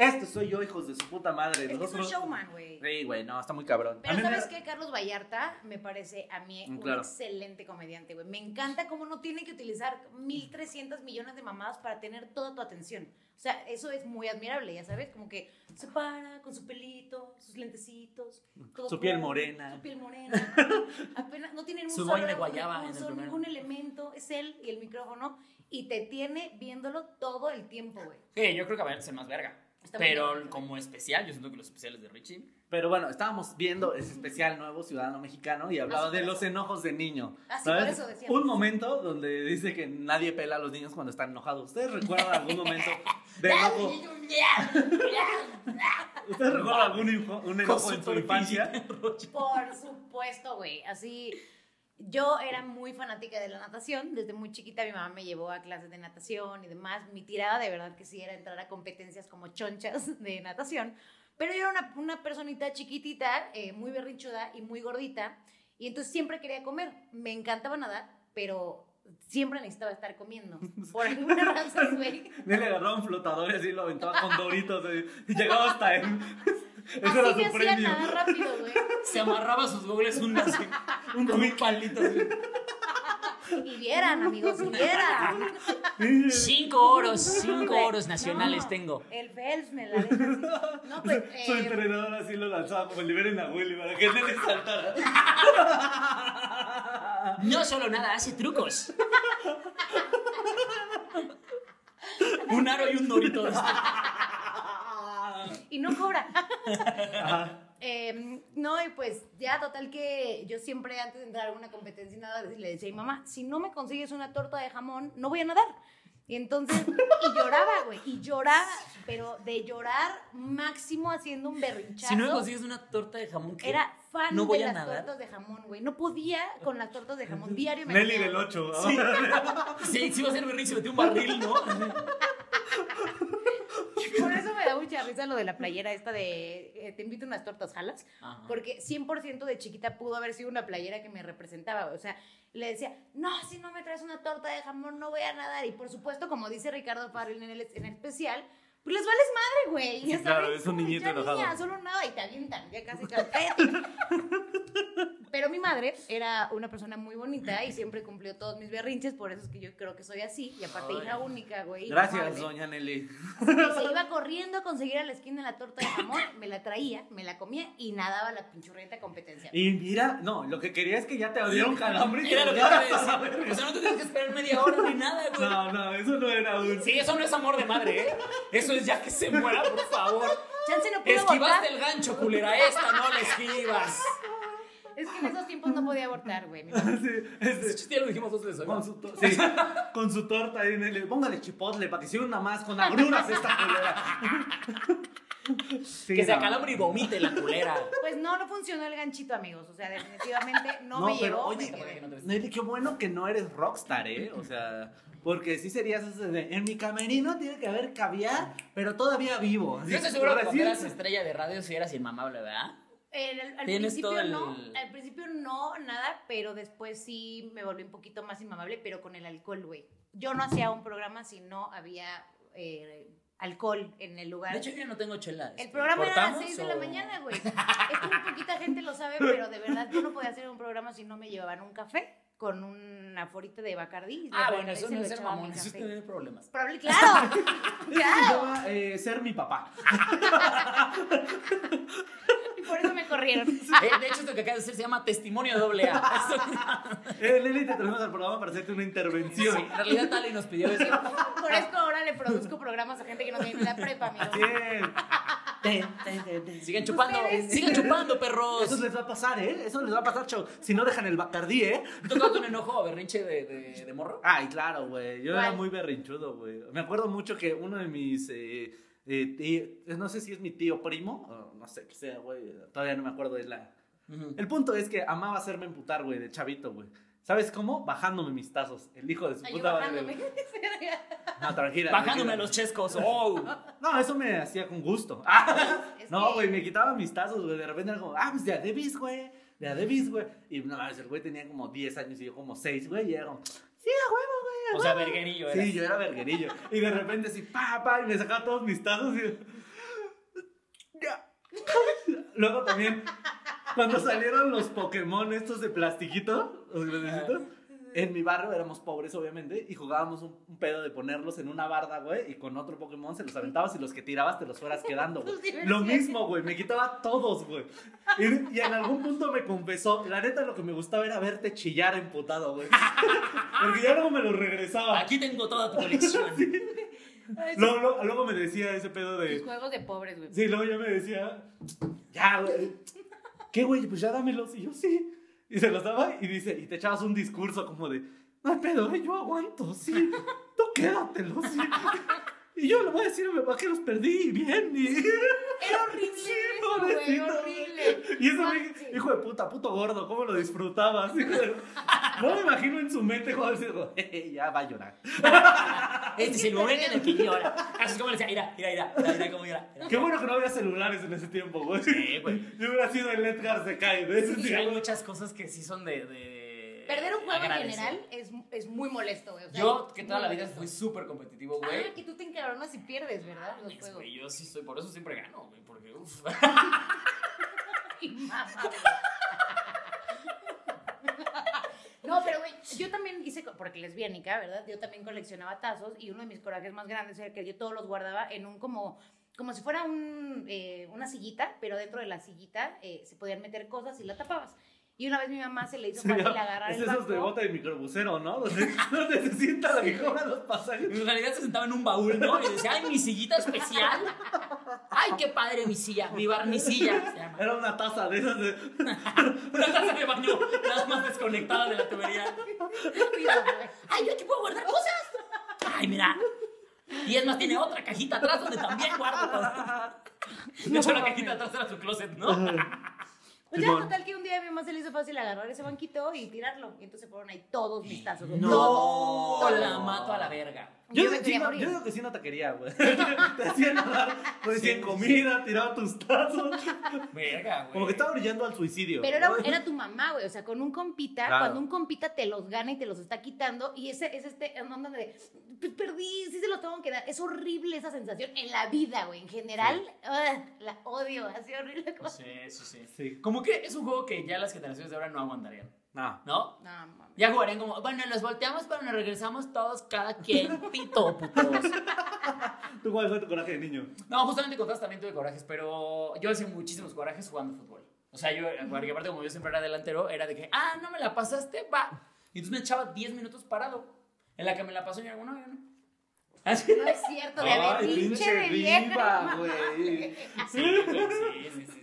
[SPEAKER 2] Este soy yo, hijos de su puta madre.
[SPEAKER 3] Es que es un showman, güey.
[SPEAKER 2] Sí, güey, no, está muy cabrón. A
[SPEAKER 3] Pero
[SPEAKER 2] mí me-
[SPEAKER 3] ¿sabes qué? Carlos Vallarta me parece a mí
[SPEAKER 2] Mm,
[SPEAKER 3] un
[SPEAKER 2] claro.
[SPEAKER 3] excelente comediante, güey. Me encanta cómo no tiene que utilizar 1300 millones de mamadas para tener toda tu atención. O sea, eso es muy admirable, ya sabes, como que se para con su pelito, sus lentecitos, todo
[SPEAKER 2] Su piel
[SPEAKER 3] cool,
[SPEAKER 2] morena.
[SPEAKER 3] Su piel morena. Apenas no tiene un
[SPEAKER 1] Su
[SPEAKER 3] solo
[SPEAKER 1] guayaba en el
[SPEAKER 3] recurso,
[SPEAKER 1] primero.
[SPEAKER 3] ningún elemento, es él y el micrófono y te tiene viéndolo todo el tiempo, güey.
[SPEAKER 1] Sí, yo creo que va a ser más verga.
[SPEAKER 3] Está
[SPEAKER 1] Pero como especial, yo siento que los especiales de Richie.
[SPEAKER 2] Pero bueno, estábamos viendo ese especial nuevo Ciudadano Mexicano y hablaba
[SPEAKER 3] Ah, sí,
[SPEAKER 2] de los enojos de niño.
[SPEAKER 3] Ah, sí, por
[SPEAKER 2] ¿sabes?
[SPEAKER 3] eso decíamos.
[SPEAKER 2] Un momento donde dice que nadie pela a los niños cuando están enojados. ¿Ustedes recuerdan algún momento de enojo? ¿Ustedes recuerdan algún info- un enojo en su infancia?
[SPEAKER 3] Por supuesto, güey. Así, yo era muy fanática de la natación. Desde muy chiquita mi mamá me llevó a clases de natación y demás. Mi tirada de verdad que sí era entrar a competencias como chonchas de natación. Pero yo era una, una personita chiquitita, eh, muy berrinchuda y muy gordita. Y entonces siempre quería comer. Me encantaba nadar, pero siempre necesitaba estar comiendo. Por alguna razón, güey.
[SPEAKER 2] Le agarraba un flotador y así lo aventaba con doritos y llegaba hasta él. Ese era su
[SPEAKER 3] hacía
[SPEAKER 2] premio.
[SPEAKER 3] nadar rápido, güey.
[SPEAKER 1] Se amarraba sus gobles un, un, con un palito.
[SPEAKER 3] Y vieran, amigos, y vieran.
[SPEAKER 1] Cinco oros, cinco oros nacionales
[SPEAKER 3] no,
[SPEAKER 1] tengo.
[SPEAKER 3] El Phelps me la deja así. No, pues.
[SPEAKER 2] Su
[SPEAKER 3] eh,
[SPEAKER 2] entrenador así lo lanzaba como liberen a Willy para que le saltara.
[SPEAKER 1] No solo nada, hace trucos. Un aro y un dorito.
[SPEAKER 3] Y no cobra.
[SPEAKER 2] Ajá.
[SPEAKER 3] Eh, no, y pues ya total que yo siempre antes de entrar a una competencia y nada, le decía a mi mamá, si no me consigues una torta de jamón, no voy a nadar. Y entonces, y lloraba, güey, y lloraba, pero de llorar máximo haciendo un berrinchazo.
[SPEAKER 1] Si no me consigues una torta de jamón, ¿qué?
[SPEAKER 3] Era fan
[SPEAKER 1] ¿No voy
[SPEAKER 3] de
[SPEAKER 1] a
[SPEAKER 3] las
[SPEAKER 1] nadar?
[SPEAKER 3] tortas de jamón, güey. No podía con las tortas de jamón. Diario me
[SPEAKER 2] Nelly del
[SPEAKER 3] güey.
[SPEAKER 2] 8.
[SPEAKER 1] Sí, sí va a ser berrinche, metí un barril, ¿no?
[SPEAKER 3] Por eso me da mucha risa lo de la playera esta de eh, te invito unas tortas jalas.
[SPEAKER 1] Ajá.
[SPEAKER 3] Porque 100% de chiquita pudo haber sido una playera que me representaba. O sea, le decía, no, si no me traes una torta de jamón, no voy a nadar. Y por supuesto, como dice Ricardo Farrell en el, en el especial, pues les vales madre, güey. Ya
[SPEAKER 2] claro, es un niñito enojado.
[SPEAKER 3] niña, solo nada y te avientan. Ya casi, casi. Pero mi madre era una persona muy bonita y siempre cumplió todos mis berrinches, por eso es que yo creo que soy así. Y aparte,
[SPEAKER 1] Ay.
[SPEAKER 3] hija única, güey.
[SPEAKER 2] Gracias, doña Nelly.
[SPEAKER 3] Se iba corriendo a conseguir a la esquina la torta de jamón, me la traía, me la comía y nadaba la pinchurrienta competencia.
[SPEAKER 2] Y mira, no, lo que quería es que ya te dieron calambre y
[SPEAKER 1] lo
[SPEAKER 2] te
[SPEAKER 1] que te iba a
[SPEAKER 2] volvieras a
[SPEAKER 1] decir.
[SPEAKER 2] ver.
[SPEAKER 1] O sea, no te tienes que esperar media hora ni nada, güey.
[SPEAKER 2] No, no, eso no era un.
[SPEAKER 1] Sí, eso no es amor de madre, ¿eh? Eso es ya que se muera, por favor.
[SPEAKER 3] Chance no pudo
[SPEAKER 1] Esquivaste el gancho, culera. Esta no la esquivas.
[SPEAKER 3] Es que en esos tiempos no podía abortar, güey.
[SPEAKER 2] Sí, este,
[SPEAKER 1] ya lo dijimos dos veces.
[SPEAKER 2] con, su sí, con su torta. Póngale chipotle para que sea una más con agruras esta culera. Sí,
[SPEAKER 1] que se
[SPEAKER 2] no.
[SPEAKER 1] acalambre y vomite la culera.
[SPEAKER 3] Pues no, no funcionó el ganchito, amigos. O sea, definitivamente no,
[SPEAKER 2] No,
[SPEAKER 3] me
[SPEAKER 2] pero
[SPEAKER 3] llegó.
[SPEAKER 2] oye,
[SPEAKER 3] me.
[SPEAKER 2] Nelly, qué bueno que no eres rockstar, ¿eh? O sea, porque sí serías ese de, en mi camerino tiene que haber caviar, pero todavía vivo.
[SPEAKER 1] Yo estoy seguro que cuando eras estrella de radio si eras inmamable, ¿verdad?
[SPEAKER 3] El- al, principio
[SPEAKER 1] el-
[SPEAKER 3] no, al principio no, nada, pero después sí me volví un poquito más inmamable, pero con el alcohol, güey. Yo no hacía un programa si no había eh, alcohol en el lugar.
[SPEAKER 1] De hecho, yo no tengo chela.
[SPEAKER 3] el
[SPEAKER 1] este,
[SPEAKER 3] programa era a las
[SPEAKER 1] ¿cortamos
[SPEAKER 3] 6 de la mañana, güey. Esto muy poquita gente lo sabe, pero de verdad yo no podía hacer un programa si no me llevaban un café con un aforite de Bacardí.
[SPEAKER 1] Ah, bueno, eso no es ser mamón, eso es tener problemas.
[SPEAKER 3] Probable- claro,
[SPEAKER 2] Eso se
[SPEAKER 3] claro.
[SPEAKER 2] llama, eh, ser mi papá.
[SPEAKER 3] Y por eso me corrieron.
[SPEAKER 1] Eh, de hecho, esto que acabas de hacer se llama testimonio doble A.
[SPEAKER 2] Eh, Lili, te traemos al programa para hacerte una
[SPEAKER 1] Sí,
[SPEAKER 2] intervención.
[SPEAKER 1] en realidad Tali nos pidió eso.
[SPEAKER 3] Por eso ahora le produzco programas a gente que no tiene ni la prepa, amigo.
[SPEAKER 2] Bien.
[SPEAKER 1] Sigan chupando,
[SPEAKER 3] Ustedes.
[SPEAKER 1] sigan chupando, perros.
[SPEAKER 2] Eso les va a pasar, ¿eh? Eso les va a pasar, chavo. Si no dejan el Bacardí, ¿eh?
[SPEAKER 1] ¿Tú tocas un enojo o berrinche de, de, de morro?
[SPEAKER 2] Ay, claro, güey. Yo era muy berrinchudo, güey. Me acuerdo mucho que uno de mis. eh, tí- no sé si es mi tío primo, o no sé qué sea, güey. Todavía no me acuerdo de la.
[SPEAKER 1] Ujú.
[SPEAKER 2] El punto es que amaba hacerme emputar, güey, de chavito, güey. ¿Sabes cómo? Bajándome mis tazos. El hijo de su
[SPEAKER 3] Ay,
[SPEAKER 2] puta madre.
[SPEAKER 3] bajándome.
[SPEAKER 2] güey. No, tranquila.
[SPEAKER 1] Bajándome
[SPEAKER 2] tranquila.
[SPEAKER 1] los chescos. Oh.
[SPEAKER 2] No, eso me hacía con gusto. No, güey, me quitaba mis tazos, güey. De repente era como, ah, pues de Adebis, güey. De Adebis, güey. Y no, mames, el güey tenía como 10 años y yo como 6, güey. Y era como, sí, a huevo, güey.
[SPEAKER 1] O sea,
[SPEAKER 2] huevo".
[SPEAKER 1] verguerillo era.
[SPEAKER 2] Sí, yo era verguerillo. Y de repente así, pa, pa, y me sacaba todos mis tazos y. Ya. Luego también, cuando salieron los Pokémon estos de plastiquito, los grandecitos, en mi barrio éramos pobres, obviamente, y jugábamos un, un pedo de ponerlos en una barda, güey, y con otro Pokémon se los aventabas y los que tirabas te los fueras quedando, güey. Lo mismo, güey, me quitaba todos, güey. Y, y en algún punto me confesó, la neta lo que me gustaba era verte chillar emputado, güey. Porque ya luego me los regresaba.
[SPEAKER 1] Aquí tengo toda tu colección.
[SPEAKER 3] Ay, sí.
[SPEAKER 2] Luego, luego- luego me decía ese pedo de.
[SPEAKER 3] juegos de pobres, güey.
[SPEAKER 2] Sí, luego ya me decía. Ya, güey. ¿Qué, güey? Pues ya dámelos. Y yo, sí. Y se los daba y dice, y te echabas un discurso como de. No hay pedo, eh, yo aguanto, sí. Tú quédatelos, sí. Y yo le voy a decir a mi papá que los perdí bien. Y,
[SPEAKER 3] Era horrible
[SPEAKER 2] Sí,
[SPEAKER 3] eso, güey,
[SPEAKER 2] pobrecito.
[SPEAKER 3] horrible.
[SPEAKER 2] y eso,
[SPEAKER 3] Ah,
[SPEAKER 2] me-
[SPEAKER 3] sí.
[SPEAKER 2] hijo de puta, puto gordo, ¿cómo lo disfrutabas? de- No me imagino en su mente cuando decía, "Jeje, ya va a llorar.
[SPEAKER 1] Este es el momento en el que llora. Así es como le decía, mira, mira, mira, mira, mira cómo llora.
[SPEAKER 2] Qué bueno que no había celulares en ese tiempo, güey.
[SPEAKER 1] Sí, güey.
[SPEAKER 2] Yo hubiera sido el Edgar se cae de ese
[SPEAKER 1] Sí, hay muchas cosas que sí son de. de
[SPEAKER 3] Perder un juego en general es, es muy molesto, güey. o sea,
[SPEAKER 1] Yo, que toda la vida fui súper competitivo, güey.
[SPEAKER 3] Ah, que tú te encabronas y pierdes, ¿verdad? Los
[SPEAKER 1] Mames,
[SPEAKER 3] juegos.
[SPEAKER 1] güey, yo sí soy, por eso siempre gano, güey, porque uff.
[SPEAKER 3] No, pero güey, yo también hice, porque lesbiánica, ¿verdad? Yo también coleccionaba tazos y uno de mis corajes más grandes era que yo todos los guardaba en un como, como si fuera un, eh, una sillita, pero dentro de la sillita eh, se podían meter cosas y la tapabas. Y una vez mi mamá se le hizo fácil agarrar
[SPEAKER 2] es
[SPEAKER 3] el
[SPEAKER 2] esos de bota de microbusero, ¿no? Donde, donde se sienta la que cobra los pasajes.
[SPEAKER 1] En realidad se sentaba en un baúl, ¿no? Y decía, ay, mi sillita especial. Ay, qué padre mi silla, mi barnicilla. Se llama.
[SPEAKER 2] Era una taza de esas de...
[SPEAKER 1] Una taza de baño, nada más desconectada de la tubería. Ay, yo aquí puedo guardar cosas. Ay, mira. Y es más, tiene otra cajita atrás donde también guardo cosas. De hecho, la cajita atrás era su closet, ¿no?
[SPEAKER 3] Pues ya, total que un día a mi mamá se le hizo fácil agarrar ese banquito y tirarlo. Y entonces fueron ahí todos mis tazos.
[SPEAKER 1] No,
[SPEAKER 3] Todos.
[SPEAKER 1] la mato a la verga.
[SPEAKER 2] Yo,
[SPEAKER 3] Yo me
[SPEAKER 2] sí
[SPEAKER 3] morir.
[SPEAKER 2] yo digo que sí no te quería, güey. Te hacían dar, te decían
[SPEAKER 1] Sí.
[SPEAKER 2] comida, tiraba tus tazos.
[SPEAKER 1] Verga, güey.
[SPEAKER 2] Como que estaba brillando al suicidio.
[SPEAKER 3] Pero era, tu mamá, güey. O sea, con un compita,
[SPEAKER 2] Claro.
[SPEAKER 3] cuando un compita te los gana y te los está quitando, y ese es este onda de "Pues perdí, sí se los tengo que dar. Es horrible esa sensación en la vida, güey. En general, la odio. Así horrible. como-
[SPEAKER 1] Sí, sí, sí.
[SPEAKER 2] Sí.
[SPEAKER 1] Como que es un juego que ya las generaciones de ahora no aguantarían,
[SPEAKER 2] No.
[SPEAKER 1] ¿no?
[SPEAKER 3] No, mames.
[SPEAKER 1] Ya jugarían como, bueno, los volteamos, pero nos regresamos todos cada quien. Pito, putos.
[SPEAKER 2] ¿Tú cuál fue tu coraje de niño?
[SPEAKER 1] No, justamente contaste también tuve corajes, pero yo hacía muchísimos corajes jugando fútbol. O sea, yo, porque aparte como yo siempre era delantero, era de que, ah, no me la pasaste, va. Y entonces me echaba 10 minutos parado. En la que me la pasó, yo, no, yo no. Así.
[SPEAKER 3] No es cierto, de
[SPEAKER 2] pinche
[SPEAKER 3] de vieja.
[SPEAKER 2] güey.
[SPEAKER 1] Sí, sí, sí, sí.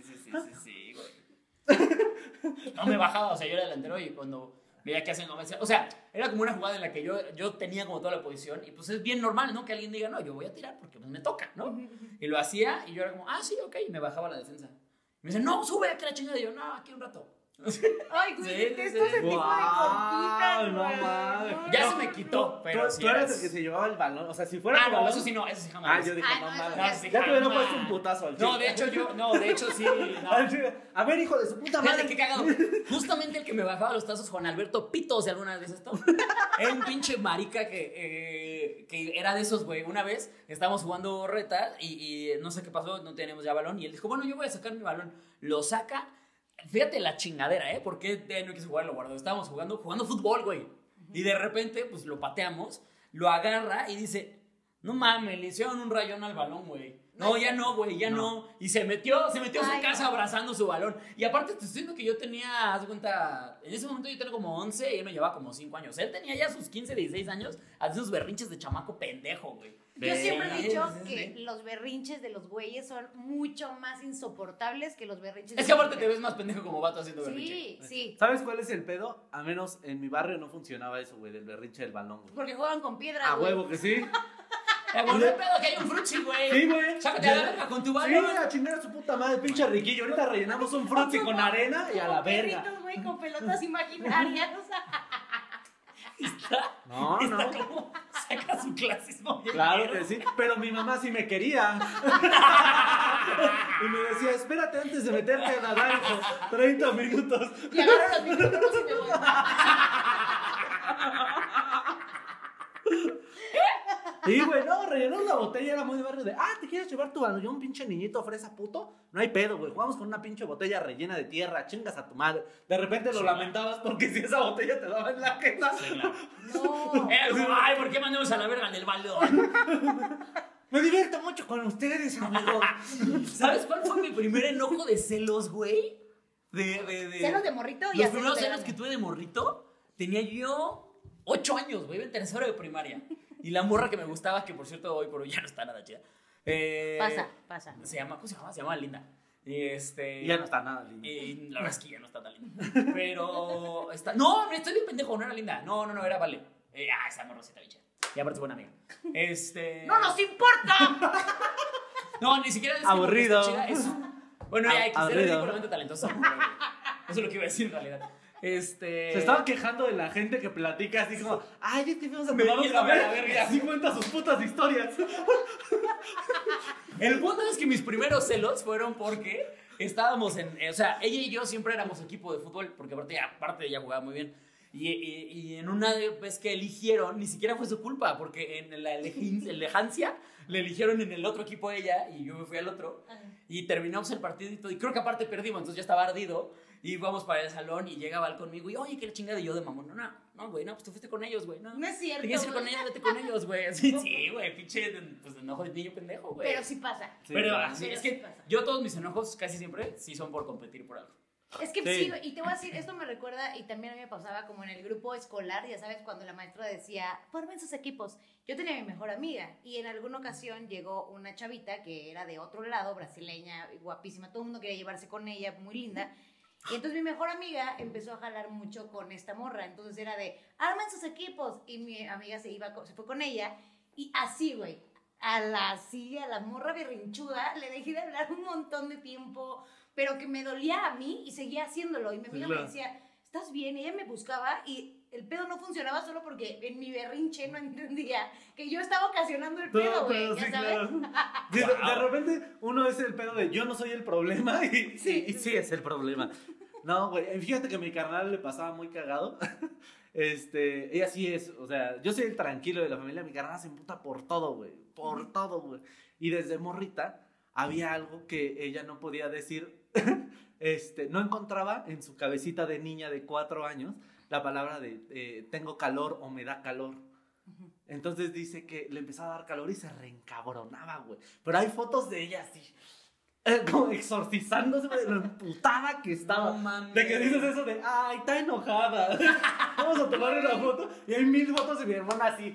[SPEAKER 1] No me bajaba, o sea, yo era delantero y cuando veía que hacen, o sea, era como una jugada en la que yo, yo tenía como toda la posición y pues es bien normal, ¿no? Que alguien diga, no, yo voy a tirar porque pues me toca, ¿no? Y lo hacía y yo era como, ah, sí, ok, y me bajaba la defensa. Y me dice, no, sube aquí la chingada. Y yo, no, aquí un rato.
[SPEAKER 3] Ay, güey,
[SPEAKER 1] Sí, sí,
[SPEAKER 3] ese
[SPEAKER 1] sí.
[SPEAKER 3] tipo de
[SPEAKER 2] no mames.
[SPEAKER 3] No,
[SPEAKER 1] Ya
[SPEAKER 3] no.
[SPEAKER 1] se me quitó, pero
[SPEAKER 2] tú,
[SPEAKER 1] sí.
[SPEAKER 2] tú eras- el que se llevaba el balón. O sea, si fuera
[SPEAKER 1] Ah, no,
[SPEAKER 2] balón.
[SPEAKER 1] eso sí no, eso sí jamás.
[SPEAKER 2] Ah, yo dije,
[SPEAKER 3] Ah,
[SPEAKER 2] no
[SPEAKER 3] no,
[SPEAKER 2] mames.
[SPEAKER 3] eso
[SPEAKER 2] Ya te hubieran
[SPEAKER 1] jamás.
[SPEAKER 2] puesto un putazo al
[SPEAKER 1] No,
[SPEAKER 2] chile.
[SPEAKER 1] de hecho yo, no, de hecho sí. no.
[SPEAKER 2] A ver, hijo de su puta
[SPEAKER 1] Fíjate
[SPEAKER 2] madre.
[SPEAKER 1] qué cagado. Justamente el que me bajaba los tazos, Juan Alberto Pito, si alguna vez esto. Era un pinche marica que, eh, que era de esos, güey. Una vez estábamos jugando reta y, y no sé qué pasó, no teníamos ya balón. Y él dijo, bueno, yo voy a sacar mi balón. Lo saca. Fíjate la chingadera, ¿eh? Porque de no quise jugar, lo guardó. Estábamos jugando, jugando fútbol, güey. Y de repente, pues lo pateamos, lo agarra y dice, no mames, le hicieron un rayón al balón, güey. No, ya no, güey, ya no. Y se metió, se metió a su casa
[SPEAKER 3] no.
[SPEAKER 1] abrazando su balón. Y aparte te estoy diciendo que yo tenía, haz de cuenta, en ese momento yo tenía como 11 y él me llevaba como 5 años. Él tenía ya sus 15, 16 años, haciendo sus berrinches de chamaco pendejo, güey.
[SPEAKER 3] Yo siempre he
[SPEAKER 1] Sí,
[SPEAKER 3] dicho
[SPEAKER 1] sí, sí.
[SPEAKER 3] que los berrinches de los güeyes son mucho más insoportables que los berrinches
[SPEAKER 1] Es
[SPEAKER 3] de
[SPEAKER 1] que aparte te ves más pendejo como vato haciendo berrinche.
[SPEAKER 3] Sí, sí.
[SPEAKER 2] ¿Sabes cuál es el pedo? A menos en mi barrio no funcionaba eso, güey, del berrinche del balón, güey.
[SPEAKER 3] Porque juegan con piedras,
[SPEAKER 2] A
[SPEAKER 3] güey.
[SPEAKER 2] huevo que sí.
[SPEAKER 1] Bueno, no hay pedo que hay un fruchi, güey.
[SPEAKER 2] Sí, güey.
[SPEAKER 1] Sácate a la verga con tu
[SPEAKER 2] Sí,
[SPEAKER 1] balón.
[SPEAKER 2] a chingar a su puta madre, pinche riquillo. Ahorita rellenamos un frutzi con arena y a la verga.
[SPEAKER 3] perritos, güey, con pelotas imaginarias.
[SPEAKER 2] No,
[SPEAKER 1] Está
[SPEAKER 2] no.
[SPEAKER 1] como saca su clasismo.
[SPEAKER 2] Claro que sí, pero mi mamá sí me quería. y me decía, espérate antes de meterte a nadar, hijo. 30 minutos.
[SPEAKER 3] Y agarro los micrófonos y me voy.
[SPEAKER 2] Y güey, no, rellenó la botella, era muy barrio de, ah, ¿te quieres llevar tu? Yo, un pinche niñito fresa puto. No hay pedo, güey. Jugamos con una pinche botella rellena de tierra, chingas a tu madre. De repente lo
[SPEAKER 1] Sí.
[SPEAKER 2] lamentabas porque si esa botella te daba en la jeta.
[SPEAKER 1] Sí, claro.
[SPEAKER 3] No.
[SPEAKER 1] Como, ay, ¿por qué mandamos a la verga del balón?
[SPEAKER 2] Me divierto mucho con ustedes, amigo.
[SPEAKER 1] ¿Sabes cuál fue mi primer enojo de celos, güey? De, de, de...
[SPEAKER 3] ¿Celos de morrito? y
[SPEAKER 1] Los primeros
[SPEAKER 3] de
[SPEAKER 1] celos que tuve de morrito, tenía yo 8 años, güey, en tercero de primaria. Y la morra que me gustaba, que por cierto hoy por hoy ya no está nada chida. eh,
[SPEAKER 3] Pasa, pasa.
[SPEAKER 1] Se llama, ¿cómo se llama? Se llama Linda. Y este...
[SPEAKER 2] Y ya no está nada lindo.
[SPEAKER 1] Y la verdad es que ya no está tan linda. Pero está. No, estoy bien pendejo, no era linda. No, no, no, era vale. Eh, ah, esa morrosita, bicha. Y aparte es buena amiga. Este.
[SPEAKER 3] ¡No nos importa!
[SPEAKER 1] No, ni siquiera es que
[SPEAKER 2] Aburrido.
[SPEAKER 1] está chida, es- Bueno, ya, ridículamente talentosa. Eso es lo que iba a decir en realidad. Este.
[SPEAKER 2] Se estaba quejando de la gente que platica así como, ay, es que fuimos a
[SPEAKER 1] Me
[SPEAKER 2] tomar un café",
[SPEAKER 1] la verga.
[SPEAKER 2] y así cuenta sus putas historias.
[SPEAKER 1] El punto es que mis primeros celos fueron porque estábamos en. O sea, ella y yo siempre éramos equipo de fútbol, porque aparte, aparte ella jugaba muy bien. Y, y- y en una vez que eligieron, ni siquiera fue su culpa, porque en la elegancia le eligieron en el otro equipo a ella y yo me fui al otro. Y terminamos el partido y todo. Y creo que aparte perdimos, entonces ya estaba ardido. Y íbamos para el salón y llegaba él conmigo y, oye, qué la chingada. Y yo de mamón, no, no, no, güey, no, pues tú fuiste con ellos, güey. No,
[SPEAKER 3] No es cierto,
[SPEAKER 1] quieres ir con ellos, vete con ellos, güey. Así, sí, güey, pinche, pues enojo de niño pendejo, güey.
[SPEAKER 3] Pero sí pasa.
[SPEAKER 2] Sí,
[SPEAKER 1] Pero así,
[SPEAKER 3] Pero
[SPEAKER 1] es
[SPEAKER 3] sí
[SPEAKER 1] que
[SPEAKER 3] pasa.
[SPEAKER 1] yo todos mis enojos casi siempre sí son por competir por algo.
[SPEAKER 3] Es que
[SPEAKER 2] Sí.
[SPEAKER 3] sí. y te voy a decir, esto me recuerda, y también a mí me pasaba como en el grupo escolar, ya sabes, cuando la maestra decía, formen sus equipos. Yo tenía a mi mejor amiga, y en alguna ocasión llegó una chavita que era de otro lado, brasileña, guapísima, todo el mundo quería llevarse con ella, muy linda. Y entonces mi mejor amiga empezó a jalar mucho con esta morra, entonces era de, armen sus equipos, y mi amiga se, iba, se fue con ella, y así, güey, a la así, a la morra berrinchuda, le dejé de hablar un montón de tiempo, pero que me dolía a mí y seguía haciéndolo. Y mi amiga
[SPEAKER 2] claro.
[SPEAKER 3] me decía, ¿estás bien? Y ella me buscaba y el pedo no funcionaba solo porque en mi berrinche no entendía que yo estaba ocasionando el pedo, güey,
[SPEAKER 2] sí,
[SPEAKER 3] sabes.
[SPEAKER 2] claro. Sí, de, de repente uno es el pedo de yo no soy el problema y
[SPEAKER 3] Sí.
[SPEAKER 2] sí, y sí es el problema. No, güey, eh, fíjate que a mi carnal le pasaba muy cagado. Este, ella sí es, o sea, yo soy el tranquilo de la familia, mi carnal se emputa por todo, güey, por todo, güey. Y desde morrita había algo que ella no podía decir, este, no encontraba en su cabecita de niña de cuatro años la palabra de eh, tengo calor o me da calor. Entonces dice que le empezaba a dar calor y se reencabronaba, güey. Pero hay fotos de ella así, eh, como exorcizándose de lo emputada que estaba.
[SPEAKER 1] No mames.
[SPEAKER 2] De que dices eso de, ay, está enojada. Vamos a tomar una foto. Y hay mil fotos de mi hermana así,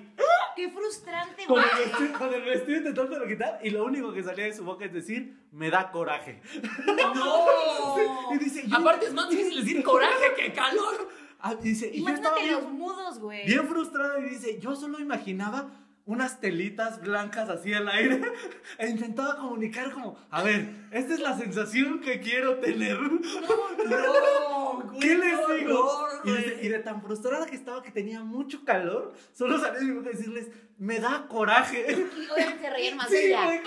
[SPEAKER 3] Qué frustrante,
[SPEAKER 2] con el vestido, con el vestido intentando quitar. Y lo único que salía de su boca es decir, me da coraje.
[SPEAKER 1] ¡No!
[SPEAKER 2] Y dice,
[SPEAKER 1] Aparte es más difícil decir coraje que calor.
[SPEAKER 2] Ah, y dice, y yo estaba bien,
[SPEAKER 3] los mudos, güey.
[SPEAKER 2] bien frustrada y dice, yo solo imaginaba unas telitas blancas así al aire e intentaba comunicar como, a ver, esta es la sensación que quiero tener.
[SPEAKER 1] No, güey,
[SPEAKER 2] ¿Qué les
[SPEAKER 1] qué
[SPEAKER 2] digo?
[SPEAKER 1] horror,
[SPEAKER 2] Y de,
[SPEAKER 1] güey.
[SPEAKER 2] y de tan frustrada que estaba que tenía mucho calor, solo mi boca decirles, me da coraje.
[SPEAKER 3] Y obviamente reían más
[SPEAKER 2] Sí,
[SPEAKER 3] ella.
[SPEAKER 2] güey,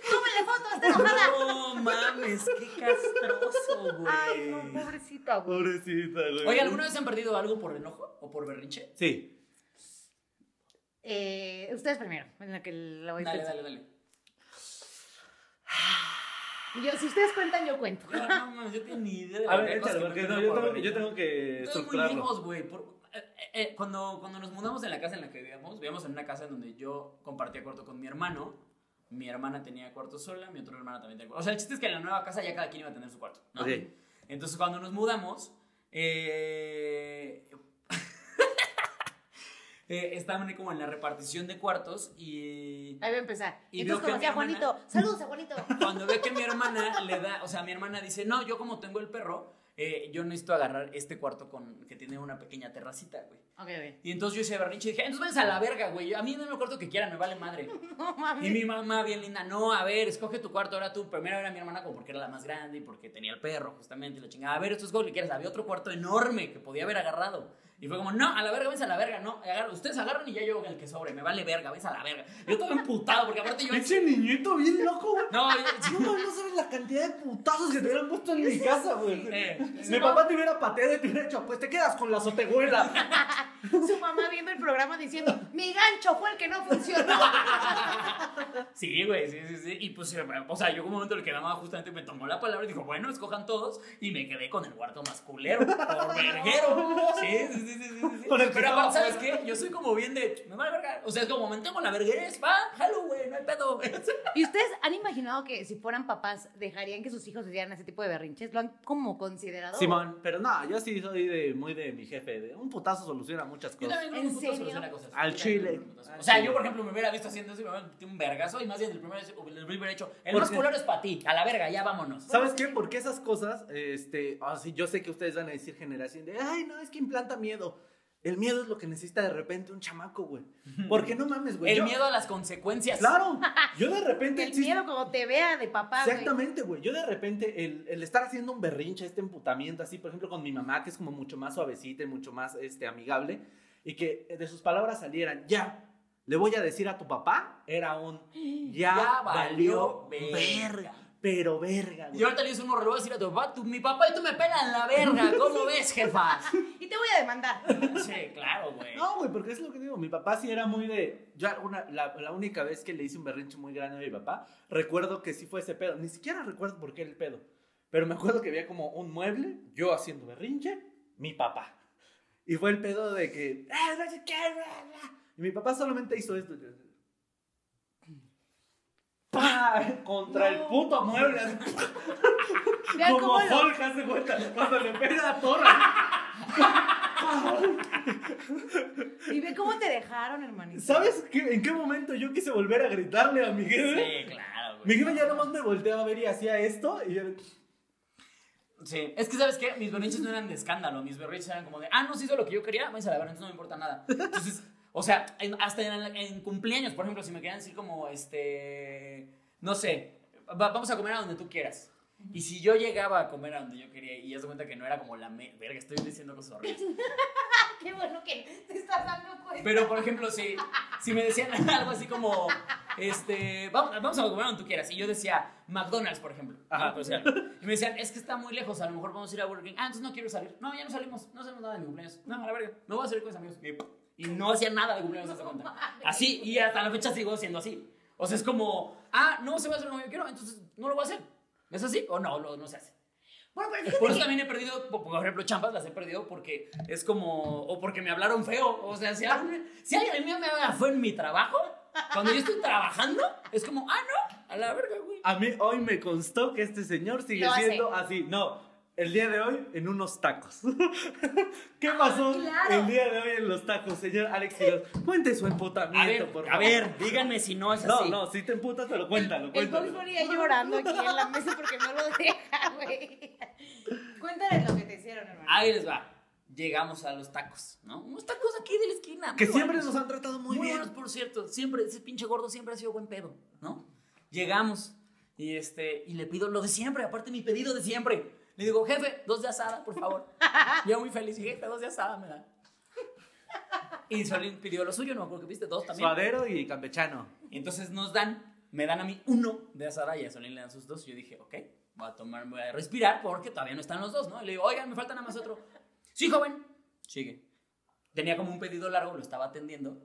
[SPEAKER 2] claro.
[SPEAKER 3] Tómale foto, está enojada.
[SPEAKER 1] No mames, qué castroso, güey.
[SPEAKER 3] Ay, no, pobrecita, güey.
[SPEAKER 2] Pobrecita, güey.
[SPEAKER 1] Oye, ¿alguna vez han perdido algo por enojo o por berrinche?
[SPEAKER 2] Sí.
[SPEAKER 3] Eh, ustedes primero, en la que la voy a
[SPEAKER 1] Dale, dale, dale.
[SPEAKER 3] Yo, si ustedes cuentan, yo cuento.
[SPEAKER 1] No, no, mames, yo tengo ni idea de
[SPEAKER 2] A ver, échale,
[SPEAKER 1] que
[SPEAKER 2] porque no, yo, tengo que, yo tengo que
[SPEAKER 1] Estoy muy lejos, güey. Eh, eh, cuando, cuando nos mudamos en la casa en la que vivíamos, vivíamos en una casa en donde yo compartía cuarto con mi hermano. Mi hermana tenía cuarto sola, mi otra hermana también tenía cuarto. O sea, el chiste es que en la nueva casa ya cada quien iba a tener su cuarto. ¿no?
[SPEAKER 2] Ok.
[SPEAKER 1] Entonces, cuando nos mudamos, eh, eh, estaban como en la repartición de cuartos y
[SPEAKER 3] Ahí va a empezar.
[SPEAKER 1] Y
[SPEAKER 3] Entonces conocí a
[SPEAKER 1] hermana-
[SPEAKER 3] Juanito. Saludos a Juanito.
[SPEAKER 1] cuando ve que mi hermana le da, o sea, mi hermana dice, no, yo como tengo el perro, eh, yo necesito agarrar este cuarto con, que tiene una pequeña terracita, güey.
[SPEAKER 3] Ok, ok.
[SPEAKER 1] Y entonces yo hice berrinche y dije, entonces váyanse a la verga, güey. A mí denme el cuarto que quieran, me vale madre.
[SPEAKER 3] No.
[SPEAKER 1] Y mi mamá, bien linda, no, a ver, escoge tu cuarto, ahora tú. Primero era mi hermana como porque era la más grande y porque tenía el perro, justamente, y la chingada. A ver, esto es lo que quieres. Había otro cuarto enorme que podía haber agarrado. Y fue como, no, a la verga, váyanse a la verga, no. agarra- ustedes agarran y ya yo el que sobre, me vale verga, váyanse a la verga. Yo estaba emputado porque aparte yo...
[SPEAKER 2] Ese niñito bien loco, güey.
[SPEAKER 1] No, yo-
[SPEAKER 2] No, no sabes la cantidad de putazos que te hubieran puesto en mi casa, güey.
[SPEAKER 1] Eh,
[SPEAKER 2] Mi papá te hubiera pateado y te hubiera dicho, pues te quedas con la azotehuela.
[SPEAKER 3] Su mamá viendo el programa diciendo, mi gancho fue el que no funcionó.
[SPEAKER 1] Sí, güey, sí, sí, sí. Y pues, eh, o sea, yo como un momento el que justamente me tomó la palabra y dijo, bueno, escojan todos. Y me quedé con el cuarto más culero, por verguero. Sí, sí, sí, sí, sí. sí.
[SPEAKER 2] Con el que
[SPEAKER 1] Pero aparte, ¿sabes qué? Yo soy como bien de, me vale verga. O sea, es como, mantengo la verguerez, va, jalo, güey, no hay pedo.
[SPEAKER 3] ¿Y ustedes han imaginado que si fueran papás dejarían que sus hijos hicieran ese tipo de berrinches? ¿Lo han como considerado?
[SPEAKER 2] Simón, pero no, yo sí soy de, muy de mi jefe. De un putazo soluciona muchas
[SPEAKER 1] Yo
[SPEAKER 2] cosas.
[SPEAKER 1] también
[SPEAKER 3] ¿En
[SPEAKER 1] un putazo
[SPEAKER 3] serio?
[SPEAKER 1] soluciona cosas.
[SPEAKER 2] Al chile.
[SPEAKER 1] O sea, yo, por ejemplo, me hubiera visto haciendo eso y me hubiera metido un vergazo y más bien el primero el hubiera hecho, el
[SPEAKER 2] ¿Por
[SPEAKER 1] más
[SPEAKER 2] qué?
[SPEAKER 1] culero es para ti, a la verga, ya vámonos.
[SPEAKER 2] ¿Sabes qué? Porque esas cosas, este, ah, sí, yo sé que ustedes van a decir generación de, ay, no, es que implanta miedo. El miedo es lo que necesita de repente un chamaco, güey. Porque no mames, güey.
[SPEAKER 1] El
[SPEAKER 2] yo-
[SPEAKER 1] miedo a las consecuencias.
[SPEAKER 2] Claro, yo de repente...
[SPEAKER 3] El miedo como te vea de papá, güey.
[SPEAKER 2] Exactamente, güey. Yo de repente, el, el estar haciendo un berrinche, este emputamiento, así, por ejemplo, con mi mamá, que es como mucho más suavecita y mucho más este, amigable, y que de sus palabras salieran, ya, le voy a decir a tu papá, era un, ya,
[SPEAKER 1] Ya
[SPEAKER 2] valió
[SPEAKER 1] valió
[SPEAKER 2] verga.
[SPEAKER 1] verga.
[SPEAKER 2] Pero verga,
[SPEAKER 1] Y
[SPEAKER 2] güey.
[SPEAKER 1] ahorita le dices un morro, le voy a decir a tu papá, tú- mi papá y tú me pelan la verga, ¿cómo ves, jefa?
[SPEAKER 3] Y te voy a demandar.
[SPEAKER 1] Sí, claro, güey.
[SPEAKER 2] No, güey, porque es lo que digo. Mi papá sí era muy de. Yo, una, la, la única vez que le hice un berrinche muy grande a mi papá, recuerdo que sí fue ese pedo. Ni siquiera recuerdo por qué el pedo. Pero me acuerdo que había como un mueble, yo haciendo berrinche, mi papá. Y fue el pedo de que. "Ah, no sé qué, bla, bla". Y mi papá solamente hizo esto. ¡Pah! Contra el puto mueble.
[SPEAKER 3] Vean
[SPEAKER 2] como
[SPEAKER 3] cómo lo-
[SPEAKER 2] Hulk, hace cuenta. Cuando le pega a Torre.
[SPEAKER 3] Y ve cómo te dejaron, hermanito.
[SPEAKER 2] ¿Sabes qué- en qué momento yo quise volver a gritarle a mi jefe?
[SPEAKER 1] Sí, claro, güey.
[SPEAKER 2] Mi jefe ya nomás me volteaba a ver y hacía esto y yo...
[SPEAKER 1] Sí, es que sabes qué, mis berrinches no eran de escándalo, mis berrinches eran como de, ah, no, se hizo lo que yo quería, váyanse a la verga, entonces no me importa nada. Entonces, o sea, en- hasta en, en cumpleaños, por ejemplo, si me querían decir como, este, no sé, va- vamos a comer a donde tú quieras. Y si yo llegaba a comer a donde yo quería y ya se cuenta que no era como la me- verga, estoy diciendo cosas horribles.
[SPEAKER 3] Qué bueno que te estás dando cuenta.
[SPEAKER 1] Pero, por ejemplo, si, si me decían algo así como, este, vamos, vamos a comer donde tú quieras. Y yo decía, McDonald's, por ejemplo.
[SPEAKER 2] Ajá.
[SPEAKER 1] Pues, ya. y me decían, es que está muy lejos, a lo mejor vamos a ir a Burger King. Ah, entonces no quiero salir. No, ya no salimos, no hacemos nada de mi cumpleaños. No, a la verga, me voy a salir con mis amigos. Y, y no hacía nada de cumpleaños, hasta cuenta. Así, y hasta la fecha sigo siendo así. O sea, es como, ah, no se va a hacer como yo quiero, entonces no lo voy a hacer. ¿Es así? ¿O no? Lo- no se hace.
[SPEAKER 3] Bueno, pero fíjate
[SPEAKER 1] Por eso
[SPEAKER 3] que-
[SPEAKER 1] también he perdido, por ejemplo, champas las he perdido porque es como, o porque me hablaron feo. O sea, si alguien, si alguien mío me habla fue en mi trabajo, cuando yo estoy trabajando, es como, ah, no, a la verga, güey.
[SPEAKER 2] A mí hoy me constó que este señor sigue
[SPEAKER 3] Lo
[SPEAKER 2] siendo así. No, el día de hoy en unos tacos. ¿Qué pasó
[SPEAKER 3] claro.
[SPEAKER 2] el día de hoy en los tacos, señor Alex? Cuente su emputamiento,
[SPEAKER 1] ver,
[SPEAKER 2] por
[SPEAKER 1] a ver, díganme si no es
[SPEAKER 2] No,
[SPEAKER 1] así.
[SPEAKER 2] no, si te emputas, cuéntalo,
[SPEAKER 3] El
[SPEAKER 2] cuéntalo.
[SPEAKER 3] Bunny ya llorando aquí en la mesa porque no lo deja, güey. Cuéntales lo que te hicieron, hermano.
[SPEAKER 1] Ahí les va. llegamos a los tacos, ¿no? Unos tacos aquí de la esquina.
[SPEAKER 2] Que
[SPEAKER 1] muy
[SPEAKER 2] siempre
[SPEAKER 1] buenos.
[SPEAKER 2] nos han tratado muy,
[SPEAKER 1] Muy
[SPEAKER 2] bien.
[SPEAKER 1] buenos, por cierto. Siempre, ese pinche gordo siempre ha sido buen pedo, ¿no? Llegamos y, este, y le pido lo de siempre, aparte mi pedido de siempre. Le digo, jefe, dos de asada, por favor. Yo muy feliz, y jefe, dos de asada me da. Y Solín pidió lo suyo, no me acuerdo que viste, dos también.
[SPEAKER 2] Suadero y campechano.
[SPEAKER 1] Y entonces nos dan, me dan a mí uno de asada y a Solín le dan sus dos. Y yo dije, ok, voy a tomar, voy a respirar porque todavía no están los dos, ¿no? Y le digo, oigan, me falta nada más otro. Sí, joven. Sigue. Tenía como un pedido largo, lo estaba atendiendo.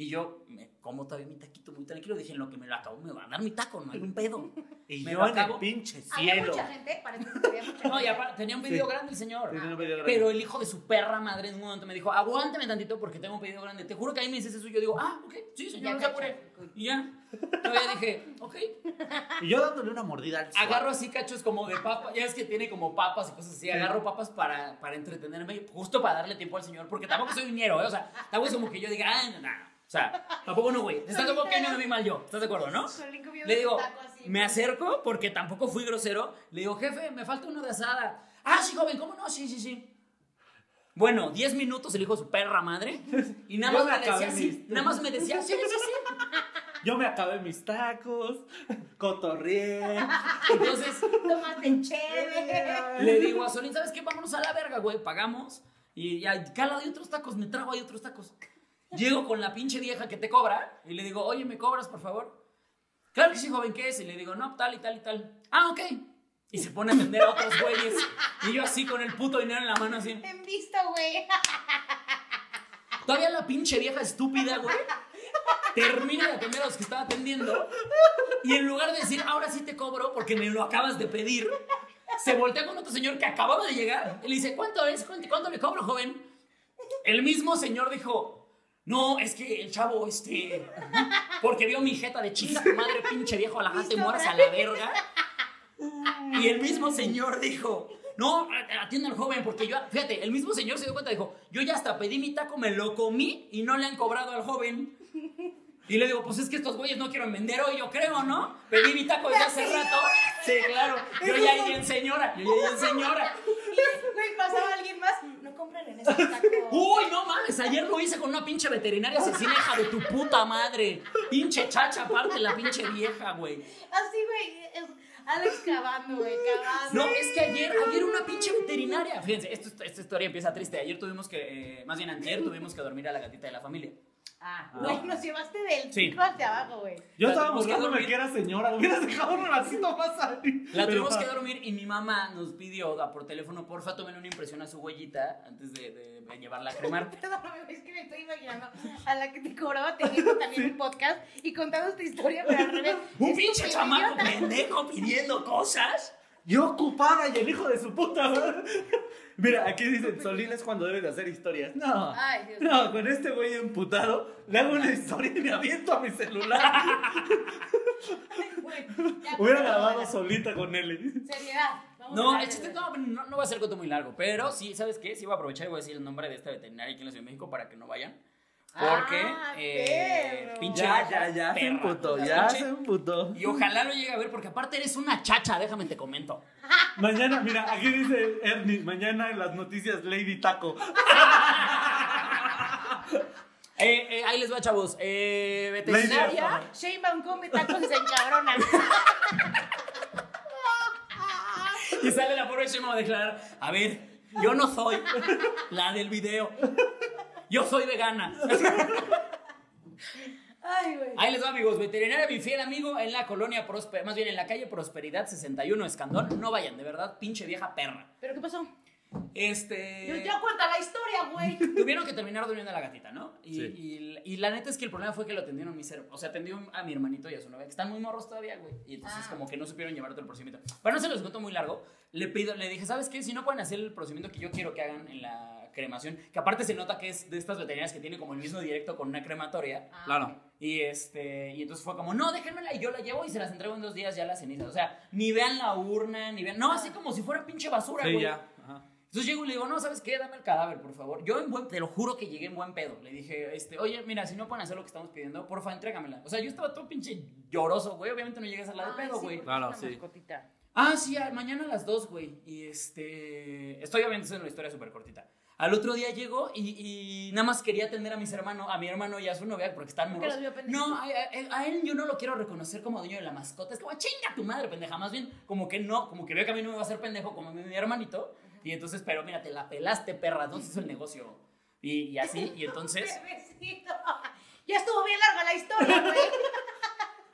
[SPEAKER 1] Y yo me como todavía mi taquito muy tranquilo. Dije, en lo que me lo acabo, me va a dar mi taco, no hay un pedo.
[SPEAKER 2] Y
[SPEAKER 1] Me
[SPEAKER 2] yo en el
[SPEAKER 1] acabo.
[SPEAKER 2] pinche
[SPEAKER 3] Había
[SPEAKER 2] cielo.
[SPEAKER 3] mucha gente, parece que había mucha
[SPEAKER 1] No, y
[SPEAKER 3] gente.
[SPEAKER 1] aparte, tenía un pedido
[SPEAKER 2] Sí.
[SPEAKER 1] grande el señor.
[SPEAKER 2] Tenía un pedido grande.
[SPEAKER 1] Pero el hijo de su perra madre en un momento me dijo, aguántame tantito porque tengo un pedido grande. Te juro que ahí me dices eso y yo digo, ah, ok, sí, señor,
[SPEAKER 3] Ya
[SPEAKER 1] no se apure. Y ya. Todavía dije, ok.
[SPEAKER 2] Y yo dándole una mordida al suadero.
[SPEAKER 1] Agarro así cachos como de papa, ya es que tiene como papas y cosas así. Agarro papas para, para entretenerme, justo para darle tiempo al señor, porque tampoco soy niñero, ¿eh? O sea, tampoco es como que yo diga, ah, no, no. O sea, tampoco no, güey. ¿Estás de acuerdo que no me vi mal yo? ¿Estás de acuerdo, no? Le digo, me acerco porque tampoco fui grosero. Le digo, jefe, me falta uno de asada. Ah, sí, joven, ¿cómo no? Sí, sí, sí. Bueno, 10 minutos el hijo de su perra madre. Y nada
[SPEAKER 2] Yo
[SPEAKER 1] más
[SPEAKER 2] me
[SPEAKER 1] me, decía
[SPEAKER 2] acabé
[SPEAKER 1] así. Nada más me decía, sí, sí, sí.
[SPEAKER 2] Yo me acabé mis tacos, cotorrié.
[SPEAKER 1] Entonces,
[SPEAKER 3] Tomaste chévere.
[SPEAKER 1] le digo a Solín, ¿sabes qué? Vámonos a la verga, güey. Pagamos. Y ya, cala de otros tacos, me trago ahí otros tacos. Llego con la pinche vieja que te cobra y le digo, oye, ¿me cobras, por favor? Claro que sí, joven, ¿qué es? Y le digo, no, tal y tal y tal. Ah, ok. Y se pone a atender a otros güeyes. Y yo así con el puto dinero en la mano, así.
[SPEAKER 3] En vista, güey.
[SPEAKER 1] Todavía la pinche vieja estúpida, güey. Termina de atender a los que estaba atendiendo. Y en lugar de decir, ahora sí te cobro porque me lo acabas de pedir, se voltea con otro señor que acababa de llegar. Y le dice, ¿cuánto es? ¿Cuánto, cuánto le cobro, joven? El mismo señor dijo, no, es que el chavo, este. Porque vio mi jeta de chinga tu madre, pinche viejo, la te mueras a la verga. Y el mismo señor dijo, no, atiende al joven, porque yo, fíjate, el mismo señor se dio cuenta, dijo, yo ya hasta pedí mi taco, me lo comí y no le han cobrado al joven. Y le digo, pues es que estos güeyes no quieren vender hoy, yo creo, ¿no? Pedí mi taco desde hace rato. Sí, claro. Yo ya iría en señora, yo ya iría en señora.
[SPEAKER 3] Güey, pasaba alguien más. No compren en ese taco.
[SPEAKER 1] Uy, no mames, ayer lo hice con una pinche veterinaria asesina, hija de tu puta madre. Pinche chacha, aparte la pinche vieja, güey.
[SPEAKER 3] Así, güey. es- Alex cavando, güey, cavando.
[SPEAKER 1] No, es que ayer, ayer una pinche veterinaria. Fíjense, esto- esta historia empieza triste. Ayer tuvimos que, eh, más bien antier, tuvimos que dormir a la gatita de la familia.
[SPEAKER 3] Ah, güey, nos llevaste del
[SPEAKER 1] Sí.
[SPEAKER 3] pico hacia abajo, güey.
[SPEAKER 2] Yo
[SPEAKER 1] La
[SPEAKER 2] estaba
[SPEAKER 1] tuvimos que
[SPEAKER 2] buscándome
[SPEAKER 1] dormir.
[SPEAKER 2] que era señora. Hubieras dejado un ratito más ahí.
[SPEAKER 1] La
[SPEAKER 2] Pero-
[SPEAKER 1] tuvimos que dormir y mi mamá nos pidió ah, por teléfono, porfa, tomen una impresión a su huellita antes de, de- de llevarla a cremar.
[SPEAKER 3] Perdóname, es que me estoy imaginando a la que te cobraba teniendo también un podcast y contando esta historia, pero al revés.
[SPEAKER 1] Un
[SPEAKER 3] Estúpido,
[SPEAKER 1] pinche chamaco
[SPEAKER 3] idiota.
[SPEAKER 1] pendejo pidiendo cosas.
[SPEAKER 2] Yo ocupada y el hijo de su puta madre. Mira, aquí dicen, Solín es cuando debes de hacer historias. No.
[SPEAKER 3] Ay, Dios
[SPEAKER 2] No, con este güey emputado, le hago una historia y me aviento a mi celular.
[SPEAKER 3] Güey,
[SPEAKER 2] Hubiera grabado solita con él.
[SPEAKER 3] Seriedad. Vamos a
[SPEAKER 1] No, el chiste no, no, no va a ser cuento muy largo, pero sí, ¿sabes qué? Sí voy a aprovechar y voy a decir el nombre de esta veterinaria aquí en la Ciudad de México para que no vayan. Porque,
[SPEAKER 3] Ah,
[SPEAKER 1] eh, pinche
[SPEAKER 2] Ya, ya, ya, se
[SPEAKER 1] perra,
[SPEAKER 2] emputó, ya
[SPEAKER 1] pinche-
[SPEAKER 2] se emputó.
[SPEAKER 1] Y ojalá lo llegue a ver, porque aparte eres una chacha, déjame te comento.
[SPEAKER 2] Mañana, mira, aquí dice Ernie, mañana en las noticias Lady Taco.
[SPEAKER 1] Eh, eh, ahí les va, chavos. Eh, veterinaria.
[SPEAKER 2] Taco.
[SPEAKER 3] Sheinbaum come tacos y se encabrona.
[SPEAKER 1] Y sale la pobre Shema a declarar, a ver, yo no soy la del video. Yo soy vegana.
[SPEAKER 3] Ay, güey.
[SPEAKER 1] Ahí les va, amigos. Veterinaria, mi fiel amigo, en la colonia Prosper, más bien en la calle Prosperidad 61, Escandón. No vayan, de verdad, pinche vieja perra.
[SPEAKER 3] ¿Pero qué pasó?
[SPEAKER 1] Este.
[SPEAKER 3] Yo ya cuenta la historia, güey.
[SPEAKER 1] Tuvieron que terminar durmiendo a la gatita, ¿no? Y,
[SPEAKER 2] Sí.
[SPEAKER 1] y- y la neta es que el problema fue que lo atendieron mis hermanos. O sea, atendió a mi hermanito y a su novia, que están muy morros todavía, güey. Y entonces,
[SPEAKER 3] Ah.
[SPEAKER 1] como que no supieron llevar el procedimiento. Para no se los cuento muy largo, le pido, le dije, ¿sabes qué? Si no pueden hacer el procedimiento que yo quiero que hagan en la cremación, que aparte se nota que es de estas veterinarias que tiene como el mismo directo con una crematoria.
[SPEAKER 3] Ah,
[SPEAKER 2] Claro.
[SPEAKER 1] Y este, y entonces fue como, no, déjenmela y yo la llevo y se las entrego en dos días ya las cenizas. O sea, ni vean la urna, ni vean. No, así como si fuera pinche basura,
[SPEAKER 2] Sí,
[SPEAKER 1] güey.
[SPEAKER 2] ya. Ajá.
[SPEAKER 1] Entonces llego y le digo, no, ¿sabes qué? Dame el cadáver, por favor. Yo en buen, te lo juro que llegué en buen pedo. Le dije, este, oye, mira, si no pueden hacer lo que estamos pidiendo, porfa, entrégamela. O sea, yo estaba todo pinche lloroso, güey. Obviamente no llegué a hacer la de pedo,
[SPEAKER 3] sí,
[SPEAKER 1] güey.
[SPEAKER 2] Claro, sí.
[SPEAKER 3] mascotita.
[SPEAKER 1] Ah, sí, mañana a las 2, güey. Y este. Estoy hablando de una historia súper cortita. Al otro día llego y, y nada más quería atender a mis hermanos, a mi hermano y a su novia porque están morros. No, a, a- a él yo no lo quiero reconocer como dueño de la mascota. Es como, chinga tu madre, pendeja. Más bien, como que no, como que veo que a mí no me va a hacer pendejo como mi, mi hermanito. Y entonces, pero mira, te la pelaste, perra. Entonces el negocio. Y, y así, y entonces.
[SPEAKER 3] Ya estuvo bien larga la historia, güey.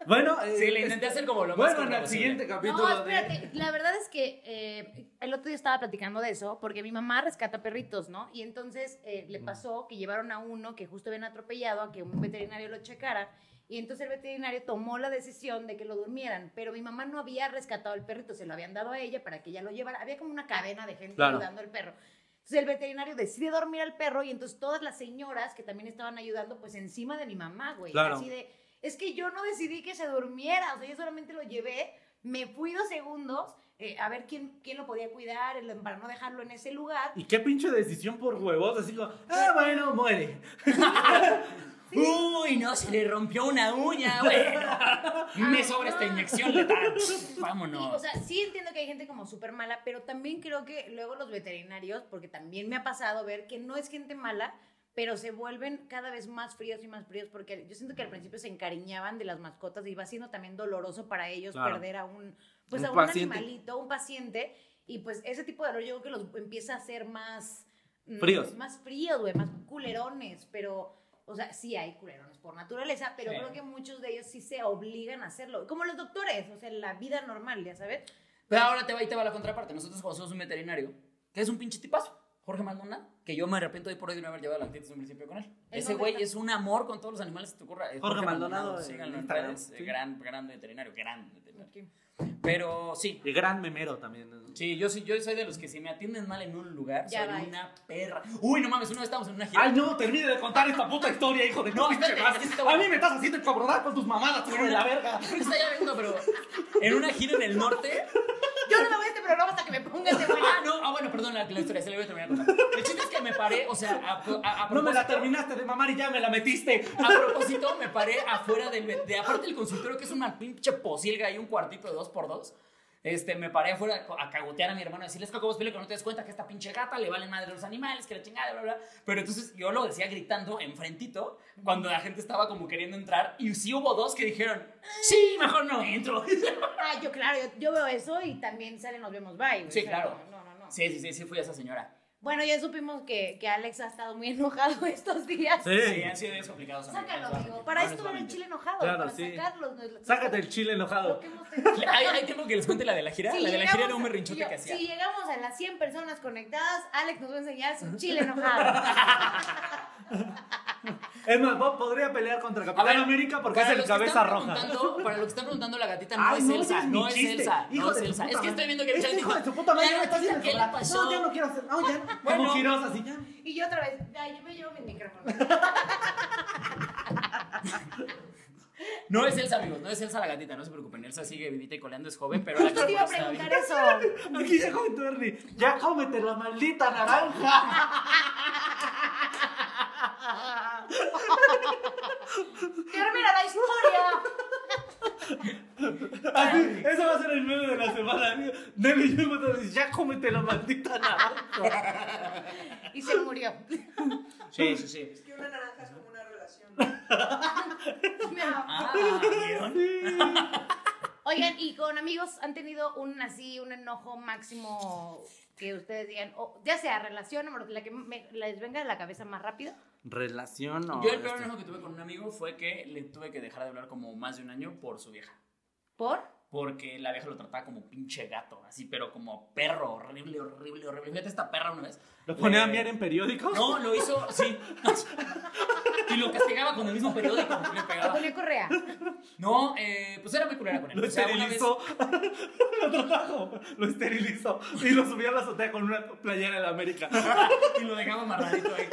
[SPEAKER 2] Bueno, eh,
[SPEAKER 1] Sí, le intenté hacer como lo más
[SPEAKER 2] Bueno, en el siguiente capítulo.
[SPEAKER 3] No,
[SPEAKER 2] de-
[SPEAKER 3] espérate. La verdad es que eh, el otro día estaba platicando de eso porque mi mamá rescata perritos, ¿no? Y entonces eh, le pasó que llevaron a uno que justo habían atropellado a que un veterinario lo checara. Y entonces el veterinario tomó la decisión de que lo durmieran, pero mi mamá no había rescatado al perrito, se lo habían dado a ella para que ella lo llevara. Había como una cadena de gente
[SPEAKER 2] Claro.
[SPEAKER 3] ayudando al perro. Entonces el veterinario decide dormir al perro y entonces todas las señoras que también estaban ayudando, pues encima de mi mamá, güey.
[SPEAKER 2] Claro.
[SPEAKER 3] Así de, es que yo no decidí que se durmiera, o sea, yo solamente lo llevé, me fui dos segundos eh, a ver quién, quién lo podía cuidar el- para no dejarlo en ese lugar.
[SPEAKER 2] Y qué pinche decisión por huevos, así como, ah, bueno, muere.
[SPEAKER 1] Uy, no, se le rompió una uña, bueno. Me sobra esta inyección letal.
[SPEAKER 3] Y,
[SPEAKER 1] Vámonos.
[SPEAKER 3] o sea, sí entiendo que hay gente como súper mala, pero también creo que luego los veterinarios, porque también me ha pasado ver que no es gente mala, pero se vuelven cada vez más fríos y más fríos, porque yo siento que al principio se encariñaban de las mascotas y va siendo también doloroso para ellos
[SPEAKER 2] Claro.
[SPEAKER 3] perder a un, pues
[SPEAKER 2] Un
[SPEAKER 3] a un
[SPEAKER 2] paciente.
[SPEAKER 3] animalito, un paciente, y pues ese tipo de dolor yo creo que los empieza a hacer más... mm,
[SPEAKER 2] Fríos.
[SPEAKER 3] Más fríos, güey, más culerones, pero... O sea, sí hay culerones por naturaleza, pero
[SPEAKER 1] Sí.
[SPEAKER 3] creo que muchos de ellos sí se obligan a hacerlo. Como los doctores, o sea, la vida normal, ya sabes.
[SPEAKER 1] Pero ahora te va y te va la contraparte. Nosotros cuando somos un veterinario, que es un pinche tipazo, Jorge Maldonado, que yo me arrepiento hoy por hoy de no haber llevado la actitud en principio con él.
[SPEAKER 3] ¿En
[SPEAKER 1] Ese güey es un amor con todos los animales que te ocurra. Eh,
[SPEAKER 2] Jorge Maldonado en
[SPEAKER 1] síganlo en redes. eh,
[SPEAKER 2] sí.
[SPEAKER 1] Gran, gran veterinario, gran veterinario. Pero sí,
[SPEAKER 2] Y gran memero también.
[SPEAKER 1] Sí, yo, sí, yo soy de los que si me atienden mal en un lugar,
[SPEAKER 3] Ya
[SPEAKER 1] soy
[SPEAKER 3] va.
[SPEAKER 1] una perra. Uy, no mames, una vez estábamos en una gira.
[SPEAKER 2] Ay, no, termine de contar esta puta historia, hijo de
[SPEAKER 1] No,
[SPEAKER 2] pinche A mí me estás haciendo encabronar con tus mamadas, de la verga.
[SPEAKER 1] Está ya viendo, pero en una gira en el norte.
[SPEAKER 3] Yo no me voy a este programa hasta que me pongas de buena.
[SPEAKER 1] Ah, no, ah, bueno, perdón, la, la historia, se la voy a terminar contar. El chiste es que me paré, o sea, a, a- a
[SPEAKER 2] No me la terminaste de mamar y ya me la metiste.
[SPEAKER 1] A propósito, me paré afuera del. De, aparte del consultorio, que es una pinche posilga y un cuartito de dos por dos. Este, me paré afuera a cagotear a mi hermano, a decirles que es posible que no te des cuenta que esta pinche gata le vale madre a los animales, que la chingada, bla, bla. Pero entonces yo lo decía gritando enfrentito cuando la gente estaba como queriendo entrar. Y sí hubo dos que dijeron, sí, mejor no entro.
[SPEAKER 3] Ah, yo claro, yo, yo veo eso y también sale Nos vemos bye.
[SPEAKER 1] Sí, claro.
[SPEAKER 3] No, no, no.
[SPEAKER 1] Sí, sí, sí, sí, fui esa señora.
[SPEAKER 3] Bueno, ya supimos que, que Alex ha estado muy enojado estos días.
[SPEAKER 1] Sí, han sido días complicados.
[SPEAKER 3] Sácalo, amigo. Para esto era el chile enojado.
[SPEAKER 2] Claro,
[SPEAKER 3] para
[SPEAKER 2] sí.
[SPEAKER 3] sacarlos. no-
[SPEAKER 2] Sácate el chile
[SPEAKER 3] Lo
[SPEAKER 2] enojado.
[SPEAKER 1] ¿Hay, hay tiempo que les cuente la de la gira?
[SPEAKER 3] Si
[SPEAKER 1] la de la gira era un berrinchote que hacía.
[SPEAKER 3] Si llegamos a las 100 personas conectadas, Alex nos va a enseñar su chile enojado.
[SPEAKER 2] Es más, Bob podría pelear contra Capitán
[SPEAKER 1] ver,
[SPEAKER 2] América porque es el cabeza roja.
[SPEAKER 1] Para lo que están preguntando, la gatita no
[SPEAKER 2] Ay,
[SPEAKER 1] es Elsa. No es. Elsa.
[SPEAKER 2] Hijo
[SPEAKER 1] No es
[SPEAKER 2] de
[SPEAKER 1] Elsa. Es que estoy viendo que el
[SPEAKER 2] Este hijo de su puta madre
[SPEAKER 1] "La
[SPEAKER 2] ya me está haciendo
[SPEAKER 1] ¿qué le
[SPEAKER 2] cobrar.
[SPEAKER 1] pasó?
[SPEAKER 2] No, ya no quiero hacer. No, ya.
[SPEAKER 1] Bueno.
[SPEAKER 2] Como Quiroz, así ya.
[SPEAKER 3] y yo otra vez, yo me llevo mi micrófono.
[SPEAKER 1] No es Elsa, amigos. No es Elsa la gatita. No se preocupen. Elsa sigue vivita y coleando. Es joven, pero la
[SPEAKER 3] Justo te iba a
[SPEAKER 1] está
[SPEAKER 3] preguntar eso.
[SPEAKER 2] Aquí ya comentó Ernie. Ya cómete la maldita naranja.
[SPEAKER 3] Termina la historia.
[SPEAKER 2] Así, eso va a ser el meme de la semana. Nelly y yo entonces, ya cómete la maldita naranja.
[SPEAKER 3] Y se murió.
[SPEAKER 1] Sí, sí, sí.
[SPEAKER 4] Es que una naranja es como una relación.
[SPEAKER 1] Ah, ¿vieron?
[SPEAKER 3] Oigan, y con amigos han tenido un así, un enojo máximo que ustedes digan, o ya sea relación, amor, la que me- les venga de la cabeza más rápido.
[SPEAKER 2] Relación o.
[SPEAKER 1] Yo el peor
[SPEAKER 2] este,
[SPEAKER 1] enojo que tuve con un amigo fue que le tuve que dejar de hablar como más de un año por su vieja.
[SPEAKER 3] ¿Por?
[SPEAKER 1] Porque la vieja lo trataba como pinche gato, así, pero como perro, horrible, horrible, horrible. Fíjate esta perra una vez.
[SPEAKER 2] ¿Lo pone a
[SPEAKER 1] Le-
[SPEAKER 2] mirar en periódicos?
[SPEAKER 1] No, lo hizo, sí. y lo castigaba con el mismo periódico que le
[SPEAKER 3] ¿Le
[SPEAKER 1] pegaba.
[SPEAKER 3] ponía correa?
[SPEAKER 1] No, eh, pues era muy culera con él.
[SPEAKER 2] Lo
[SPEAKER 1] O sea, una vez-
[SPEAKER 2] esterilizó. lo trató, lo esterilizó. Y lo subió a la azotea con una playera de la América.
[SPEAKER 1] y lo dejaba amarradito ahí.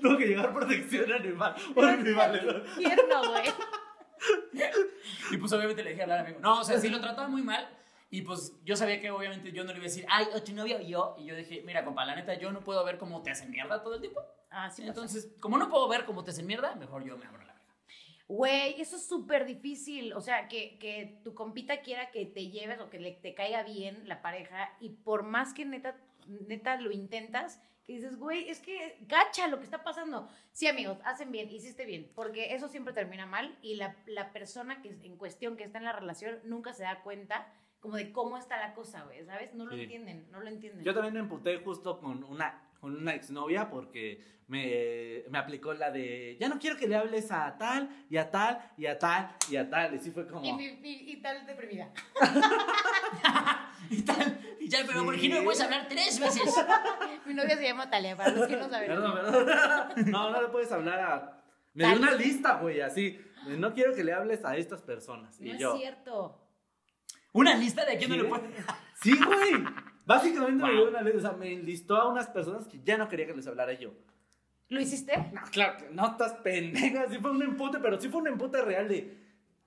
[SPEAKER 2] Tuvo que llegar protección animal. Por mi valedor.
[SPEAKER 3] Tierno, güey.
[SPEAKER 1] Y pues obviamente le dije hablar a mi amigo. No, o sea, sí lo trataba muy mal. Y pues yo sabía que obviamente yo no le iba a decir, ay, o tu novio o yo. Y yo dije, mira, compa, la neta, yo no puedo ver cómo te hacen mierda todo el tiempo.
[SPEAKER 3] Ah, sí. pasa.
[SPEAKER 1] Entonces, como no puedo ver cómo te hacen mierda, mejor yo me abro la verga.
[SPEAKER 3] Güey, eso es súper difícil. O sea, que, que tu compita quiera que te lleves o que le, te caiga bien la pareja y por más que neta, neta lo intentas, que dices, güey, es que gacha lo que está pasando. Sí, amigos, hacen bien, hiciste bien, porque eso siempre termina mal y la, la persona que en cuestión que está en la relación nunca se da cuenta como de cómo está la cosa, güey, ¿sabes? No lo
[SPEAKER 2] Sí.
[SPEAKER 3] entienden, no lo entienden.
[SPEAKER 2] Yo también me emputé justo con una, con una exnovia porque me, me aplicó la de, ya no quiero que le hables a tal, y a tal, y a tal, y a tal. Y sí fue como...
[SPEAKER 3] Y, y- y- y tal deprimida.
[SPEAKER 1] y tal. Y ya, pero ¿por qué no me puedes hablar tres veces?
[SPEAKER 3] Mi novia se llama Talia, para los que no saben.
[SPEAKER 2] Perdón, perdón. No, no le puedes hablar a... Me dio una lista, güey, así. No quiero que le hables a estas personas.
[SPEAKER 3] No
[SPEAKER 2] y
[SPEAKER 3] es
[SPEAKER 2] yo...
[SPEAKER 3] cierto.
[SPEAKER 1] Una lista de a quién no le puede.
[SPEAKER 2] Sí, güey. Básicamente me dio una lista. O sea, me enlistó a unas personas que ya no quería que les hablara yo.
[SPEAKER 3] ¿Lo hiciste?
[SPEAKER 2] No, claro, que no estás pendeja. Sí fue un empute, pero sí fue un empute real de.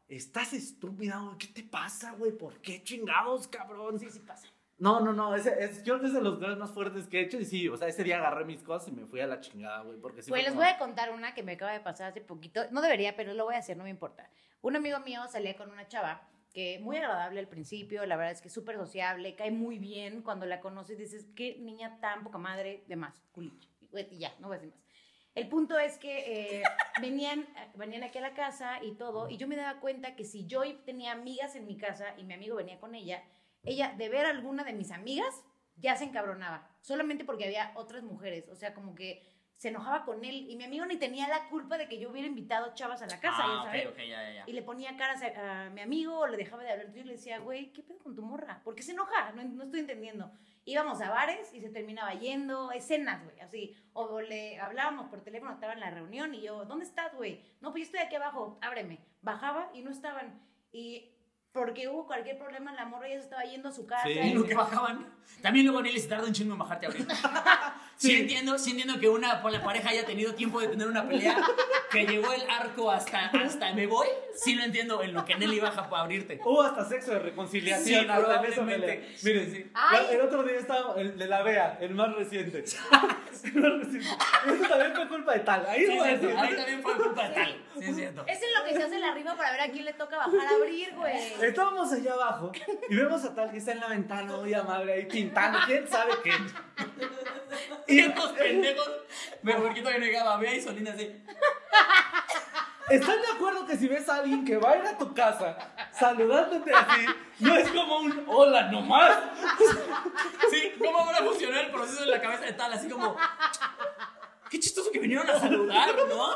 [SPEAKER 2] Estás estúpida, güey. ¿Qué te pasa, güey? ¿Por qué chingados, cabrón?
[SPEAKER 3] Sí, sí pasa.
[SPEAKER 2] No, no, no. Ese, es, yo es de los días más fuertes que he hecho. Y sí, o sea, ese día agarré mis cosas y me fui a la chingada, güey. Porque sí
[SPEAKER 3] Pues
[SPEAKER 2] fue
[SPEAKER 3] les
[SPEAKER 2] como-
[SPEAKER 3] voy a contar una que me acaba de pasar hace poquito. No debería, pero lo voy a hacer, no me importa. Un amigo mío salía con una chava que muy agradable al principio, la verdad es que súper sociable, cae muy bien cuando la conoces, dices, qué niña tan poca madre, de más, culicho. Y ya, no voy a decir más. El punto es que eh, venían, venían aquí a la casa y todo, y yo me daba cuenta que si yo tenía amigas en mi casa y mi amigo venía con ella, ella de ver a alguna de mis amigas ya se encabronaba, solamente porque había otras mujeres, o sea, como que se enojaba con él y mi amigo ni tenía la culpa de que yo hubiera invitado chavas a la casa,
[SPEAKER 1] ah,
[SPEAKER 3] ya sabes.
[SPEAKER 1] ok, ok, ya, ya.
[SPEAKER 3] Y le ponía caras a, a mi amigo o le dejaba de hablar. Yo le decía, güey, ¿qué pedo con tu morra? ¿Por qué se enoja? No, no estoy entendiendo. Íbamos a bares y se terminaba yendo, escenas, güey, así. O le hablábamos por teléfono, estaba en la reunión y yo, ¿dónde estás, güey? No, pues yo estoy aquí abajo, ábreme. Bajaba y no estaban. Y porque hubo cualquier problema, la morra ya se estaba yendo a su casa.
[SPEAKER 2] Sí.
[SPEAKER 1] En lo que bajaban. También luego Nelly se tarda un chingo en bajarte a abrir. Sí, entiendo, sí entiendo que una por la pareja haya tenido tiempo de tener una pelea, que llegó el arco hasta, hasta me voy. Sí lo entiendo en lo que Nelly baja para abrirte.
[SPEAKER 2] Hubo hasta sexo de reconciliación.
[SPEAKER 1] Sí, probablemente.
[SPEAKER 2] Miren,
[SPEAKER 1] Sí, sí.
[SPEAKER 3] Ay.
[SPEAKER 2] el otro día estaba el de la Bea, el más reciente. el más reciente. Eso también fue culpa de tal. Ahí
[SPEAKER 1] Sí,
[SPEAKER 2] lo
[SPEAKER 1] es
[SPEAKER 2] voy a
[SPEAKER 1] cierto.
[SPEAKER 2] decir.
[SPEAKER 1] Ahí también fue culpa de tal. Sí, es cierto.
[SPEAKER 3] Es en lo que se hace la rifa para ver a quién le toca bajar a abrir, güey.
[SPEAKER 2] Estábamos allá abajo y vemos a tal que está en la ventana muy amable ahí pintando, quién sabe qué.
[SPEAKER 1] Y estos pendejos. Pero porque todavía no llegaba. Vea y Solina así.
[SPEAKER 2] ¿Están de acuerdo que si ves a alguien que va a ir a tu casa saludándote así, no es como un hola nomás?
[SPEAKER 1] Sí, ¿cómo van a funcionar el proceso en la cabeza de tal? Así como. Qué chistoso que vinieron a saludar, ¿no?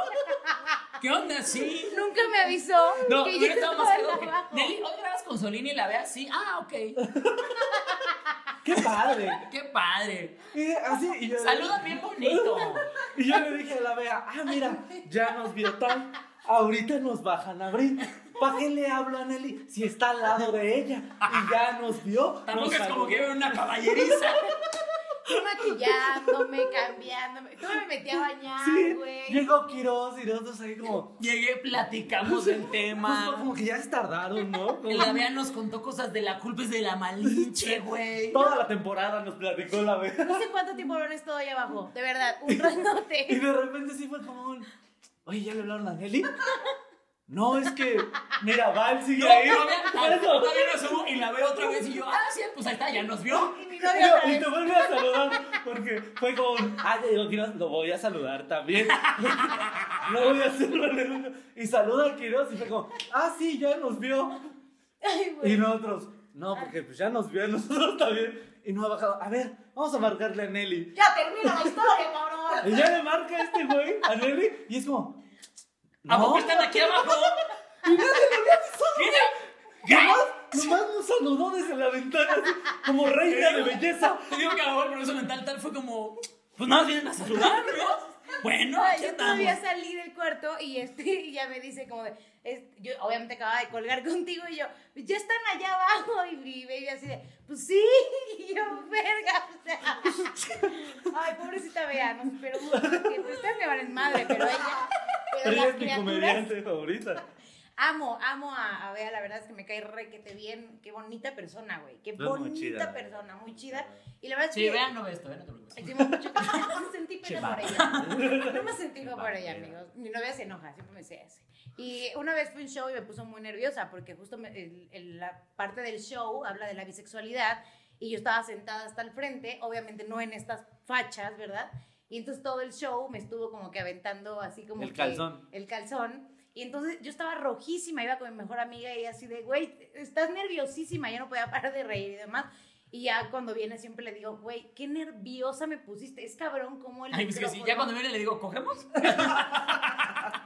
[SPEAKER 1] ¿Qué onda? Sí.
[SPEAKER 3] Nunca me avisó.
[SPEAKER 1] No,
[SPEAKER 3] que
[SPEAKER 1] más
[SPEAKER 3] estaba
[SPEAKER 1] cagado que.
[SPEAKER 3] abajo.
[SPEAKER 1] Nelly, ¿hoy grabas con Solina y la vea? Sí. Ah, ok.
[SPEAKER 2] ¡Qué padre!
[SPEAKER 1] Qué padre.
[SPEAKER 2] Y así, y yo,
[SPEAKER 1] Saludan bien bonito.
[SPEAKER 2] y yo le dije a la Bea, ah, mira, ya nos vio tal, ahorita nos bajan a abrir. ¿Para qué le hablo a Nelly si está al lado de ella? Y ya nos vio.
[SPEAKER 1] Tampoco
[SPEAKER 2] nos
[SPEAKER 1] es como que veo una caballeriza.
[SPEAKER 3] Yo maquillándome, cambiándome. Tú me metí a bañar,
[SPEAKER 2] Sí,
[SPEAKER 3] güey.
[SPEAKER 2] llegó Quiroz y nosotros ahí como,
[SPEAKER 1] Llegué, platicamos del
[SPEAKER 2] justo
[SPEAKER 1] tema.
[SPEAKER 2] como que ya se tardaron, ¿no? Como-
[SPEAKER 1] La Bea nos contó cosas de la culpa es de la malinche, güey.
[SPEAKER 2] Toda la temporada nos platicó la Bea.
[SPEAKER 3] No sé cuánto tiempo habrán estado ahí abajo. De verdad, un
[SPEAKER 2] Y
[SPEAKER 3] ratote.
[SPEAKER 2] de repente sí fue como un, oye, ¿ya le hablaron a Nelly? No, es que, mira, Val sigue
[SPEAKER 1] No,
[SPEAKER 2] ahí.
[SPEAKER 1] todavía,
[SPEAKER 2] Por eso.
[SPEAKER 1] todavía no subo y la veo otra vez y yo, ah, sí, pues ahí está, ya nos vio.
[SPEAKER 3] Y mi
[SPEAKER 2] Y
[SPEAKER 3] novia
[SPEAKER 2] yo- Y te vuelve a saludar porque fue como, ah, ya llegó Quiroz, lo voy a saludar también. No voy a hacerlo en el uno. Y saluda a Quiroz y fue como, ah, sí, ya nos vio.
[SPEAKER 3] Ay,
[SPEAKER 2] Y
[SPEAKER 3] güey.
[SPEAKER 2] nosotros, no, porque pues ya nos vio a nosotros también. Y no ha bajado. A ver, vamos a marcarle a Nelly.
[SPEAKER 3] Ya termina la historia, cabrón.
[SPEAKER 2] Y ya le marca este güey a Nelly y es como,
[SPEAKER 1] ¿A poco están aquí abajo? ¿Qué?
[SPEAKER 2] Nomás, nomás nos saludó desde la ventana, así, como reina de belleza.
[SPEAKER 1] Te digo que a por eso mental tal fue como, pues nada, más vienen a saludar, ¿no? Bueno,
[SPEAKER 3] yo todavía
[SPEAKER 1] estamos.
[SPEAKER 3] salí del cuarto y este y ya me dice como de, es- yo obviamente acababa de colgar contigo y yo, ya están allá abajo y, y baby así de, pues sí, y yo, verga, o sea, ay, pobrecita Bea, no pero que ustedes me valen madre, pero ella, pero
[SPEAKER 2] Ella es mi comediante favorita.
[SPEAKER 3] Amo, amo a, a Bea, la verdad es que me cae requete bien, qué bonita persona, güey, qué
[SPEAKER 2] Es muy
[SPEAKER 3] bonita
[SPEAKER 2] chida.
[SPEAKER 3] persona, muy chida, y la verdad es
[SPEAKER 1] Sí,
[SPEAKER 3] que...
[SPEAKER 1] vean, no ve esto, eh, no te preocupes.
[SPEAKER 3] Hicimos mucho No me sentí pena por ella. No me sentí pena por ella, amigos. Mi novia se enoja, siempre me dice eso. Y una vez fui a un show y me puso muy nerviosa porque justo me- el- el- la parte del show habla de la bisexualidad y yo estaba sentada hasta el frente, obviamente no en estas fachas, ¿verdad? Y entonces todo el show me estuvo como que aventando así como
[SPEAKER 2] El
[SPEAKER 3] que
[SPEAKER 2] calzón.
[SPEAKER 3] El calzón. Y entonces yo estaba rojísima, iba con mi mejor amiga y así de, güey, estás nerviosísima, yo no podía parar de reír y demás. Y ya cuando viene siempre le digo, güey, qué nerviosa me pusiste, es cabrón como el
[SPEAKER 1] Ay, pues que sí,
[SPEAKER 3] micrófono-
[SPEAKER 1] ya cuando viene le digo, ¿cogemos?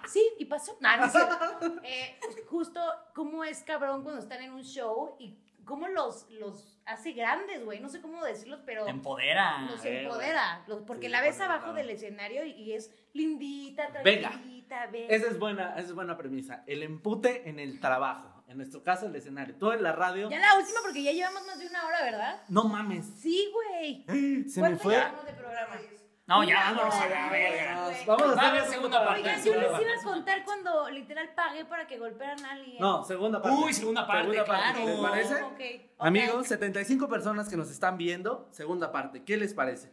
[SPEAKER 3] Sí, y pasó. No, no cierto. Eh, justo cómo es cabrón cuando están en un show y cómo los, los hace grandes, güey. No sé cómo decirlos, pero
[SPEAKER 1] Te empodera.
[SPEAKER 3] los
[SPEAKER 2] eh,
[SPEAKER 3] empodera. Los- porque
[SPEAKER 2] Sí,
[SPEAKER 3] la ves abajo del escenario y, y es lindita,
[SPEAKER 2] Venga. Esa es buena, esa es buena premisa. El empute en el trabajo. En nuestro caso, el escenario. Tú en la radio.
[SPEAKER 3] Ya la última porque ya llevamos más de una hora, ¿verdad?
[SPEAKER 2] No mames.
[SPEAKER 3] Sí, güey.
[SPEAKER 2] Se me
[SPEAKER 3] ¿Cuánto
[SPEAKER 2] fue.
[SPEAKER 3] llevamos de programa?
[SPEAKER 1] No, ya vámonos a la verga.
[SPEAKER 2] Vamos a hacer la
[SPEAKER 1] segunda parte.
[SPEAKER 3] Oigan, yo
[SPEAKER 1] segunda
[SPEAKER 3] les
[SPEAKER 1] parte.
[SPEAKER 3] iba a contar cuando literal pagué para que golpearan a alguien.
[SPEAKER 2] No, segunda parte.
[SPEAKER 1] Uy, segunda parte, claro.
[SPEAKER 2] ¿Les parece?
[SPEAKER 3] Ok, ok.
[SPEAKER 2] Amigos, 75 personas que nos están viendo, segunda parte. ¿Qué les parece?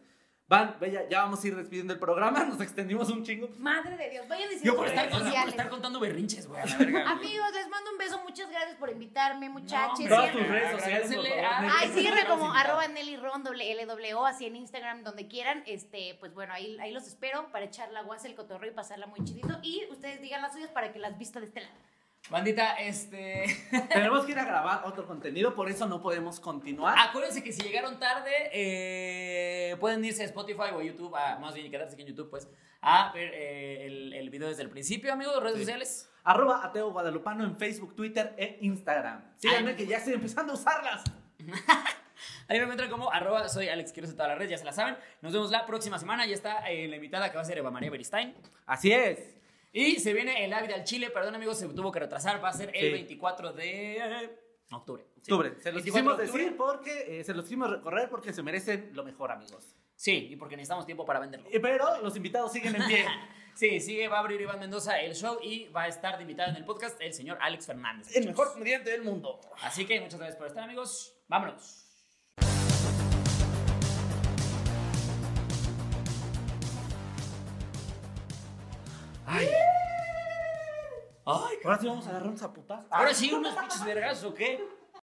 [SPEAKER 2] Van, ya, ya vamos a ir despidiendo el programa, nos extendimos un chingo.
[SPEAKER 3] Madre de Dios, vayan
[SPEAKER 1] Yo
[SPEAKER 3] diciendo
[SPEAKER 1] por
[SPEAKER 3] sus
[SPEAKER 1] estar, yo por estar contando berrinches, güey.
[SPEAKER 3] Amigos, les mando un beso, muchas gracias por invitarme, muchachos.
[SPEAKER 2] Todas
[SPEAKER 3] Síganme-
[SPEAKER 2] tus redes sociales, por favor.
[SPEAKER 3] Ay, sígueme como arroba Nelly Ron, así en Instagram, donde quieran. Este, pues bueno, ahí, ahí los espero para echar la guasa, el cotorreo y pasarla muy chidito. Y ustedes digan las suyas para que las vistas de este lado.
[SPEAKER 1] Bandita, este.
[SPEAKER 2] Tenemos que ir a grabar otro contenido, por eso no podemos continuar.
[SPEAKER 1] Acuérdense que si llegaron tarde, eh, pueden irse a Spotify o a YouTube, a, más bien quedarse aquí en YouTube, pues, a ver eh, el, el video desde el principio, amigos, redes
[SPEAKER 2] Sí.
[SPEAKER 1] sociales.
[SPEAKER 2] Arroba Ateo Guadalupano en Facebook, Twitter e Instagram. Síganme
[SPEAKER 1] Ay.
[SPEAKER 2] que ya estoy empezando a usarlas.
[SPEAKER 1] Ahí me encuentran como arroba soy Alex Quiroz en todas las redes, ya se la saben. Nos vemos la próxima semana, ya está eh, la invitada que va a ser Eva María Beristain.
[SPEAKER 2] Así es.
[SPEAKER 1] Y se viene el live al Chile, perdón amigos, se tuvo que retrasar, va a ser el
[SPEAKER 2] Sí.
[SPEAKER 1] 24 de octubre. Sí.
[SPEAKER 2] Octubre. Se los
[SPEAKER 1] 24
[SPEAKER 2] quisimos
[SPEAKER 1] de
[SPEAKER 2] decir porque eh, se los quisimos recorrer porque se merecen lo mejor, amigos.
[SPEAKER 1] Sí, y porque necesitamos tiempo para venderlo.
[SPEAKER 2] Eh, Pero los invitados siguen en pie.
[SPEAKER 1] Sí, sigue, va a abrir Iván Mendoza el show y va a estar de invitado en el podcast el señor Alex Fernández.
[SPEAKER 2] El mejor comediante del mundo.
[SPEAKER 1] Así que muchas gracias por estar, amigos. Vámonos.
[SPEAKER 2] Ay,
[SPEAKER 1] Ay,
[SPEAKER 2] ahora sí vamos a agarrarnos a putas.
[SPEAKER 1] ahora sí, unos pinches vergas, ¿o qué?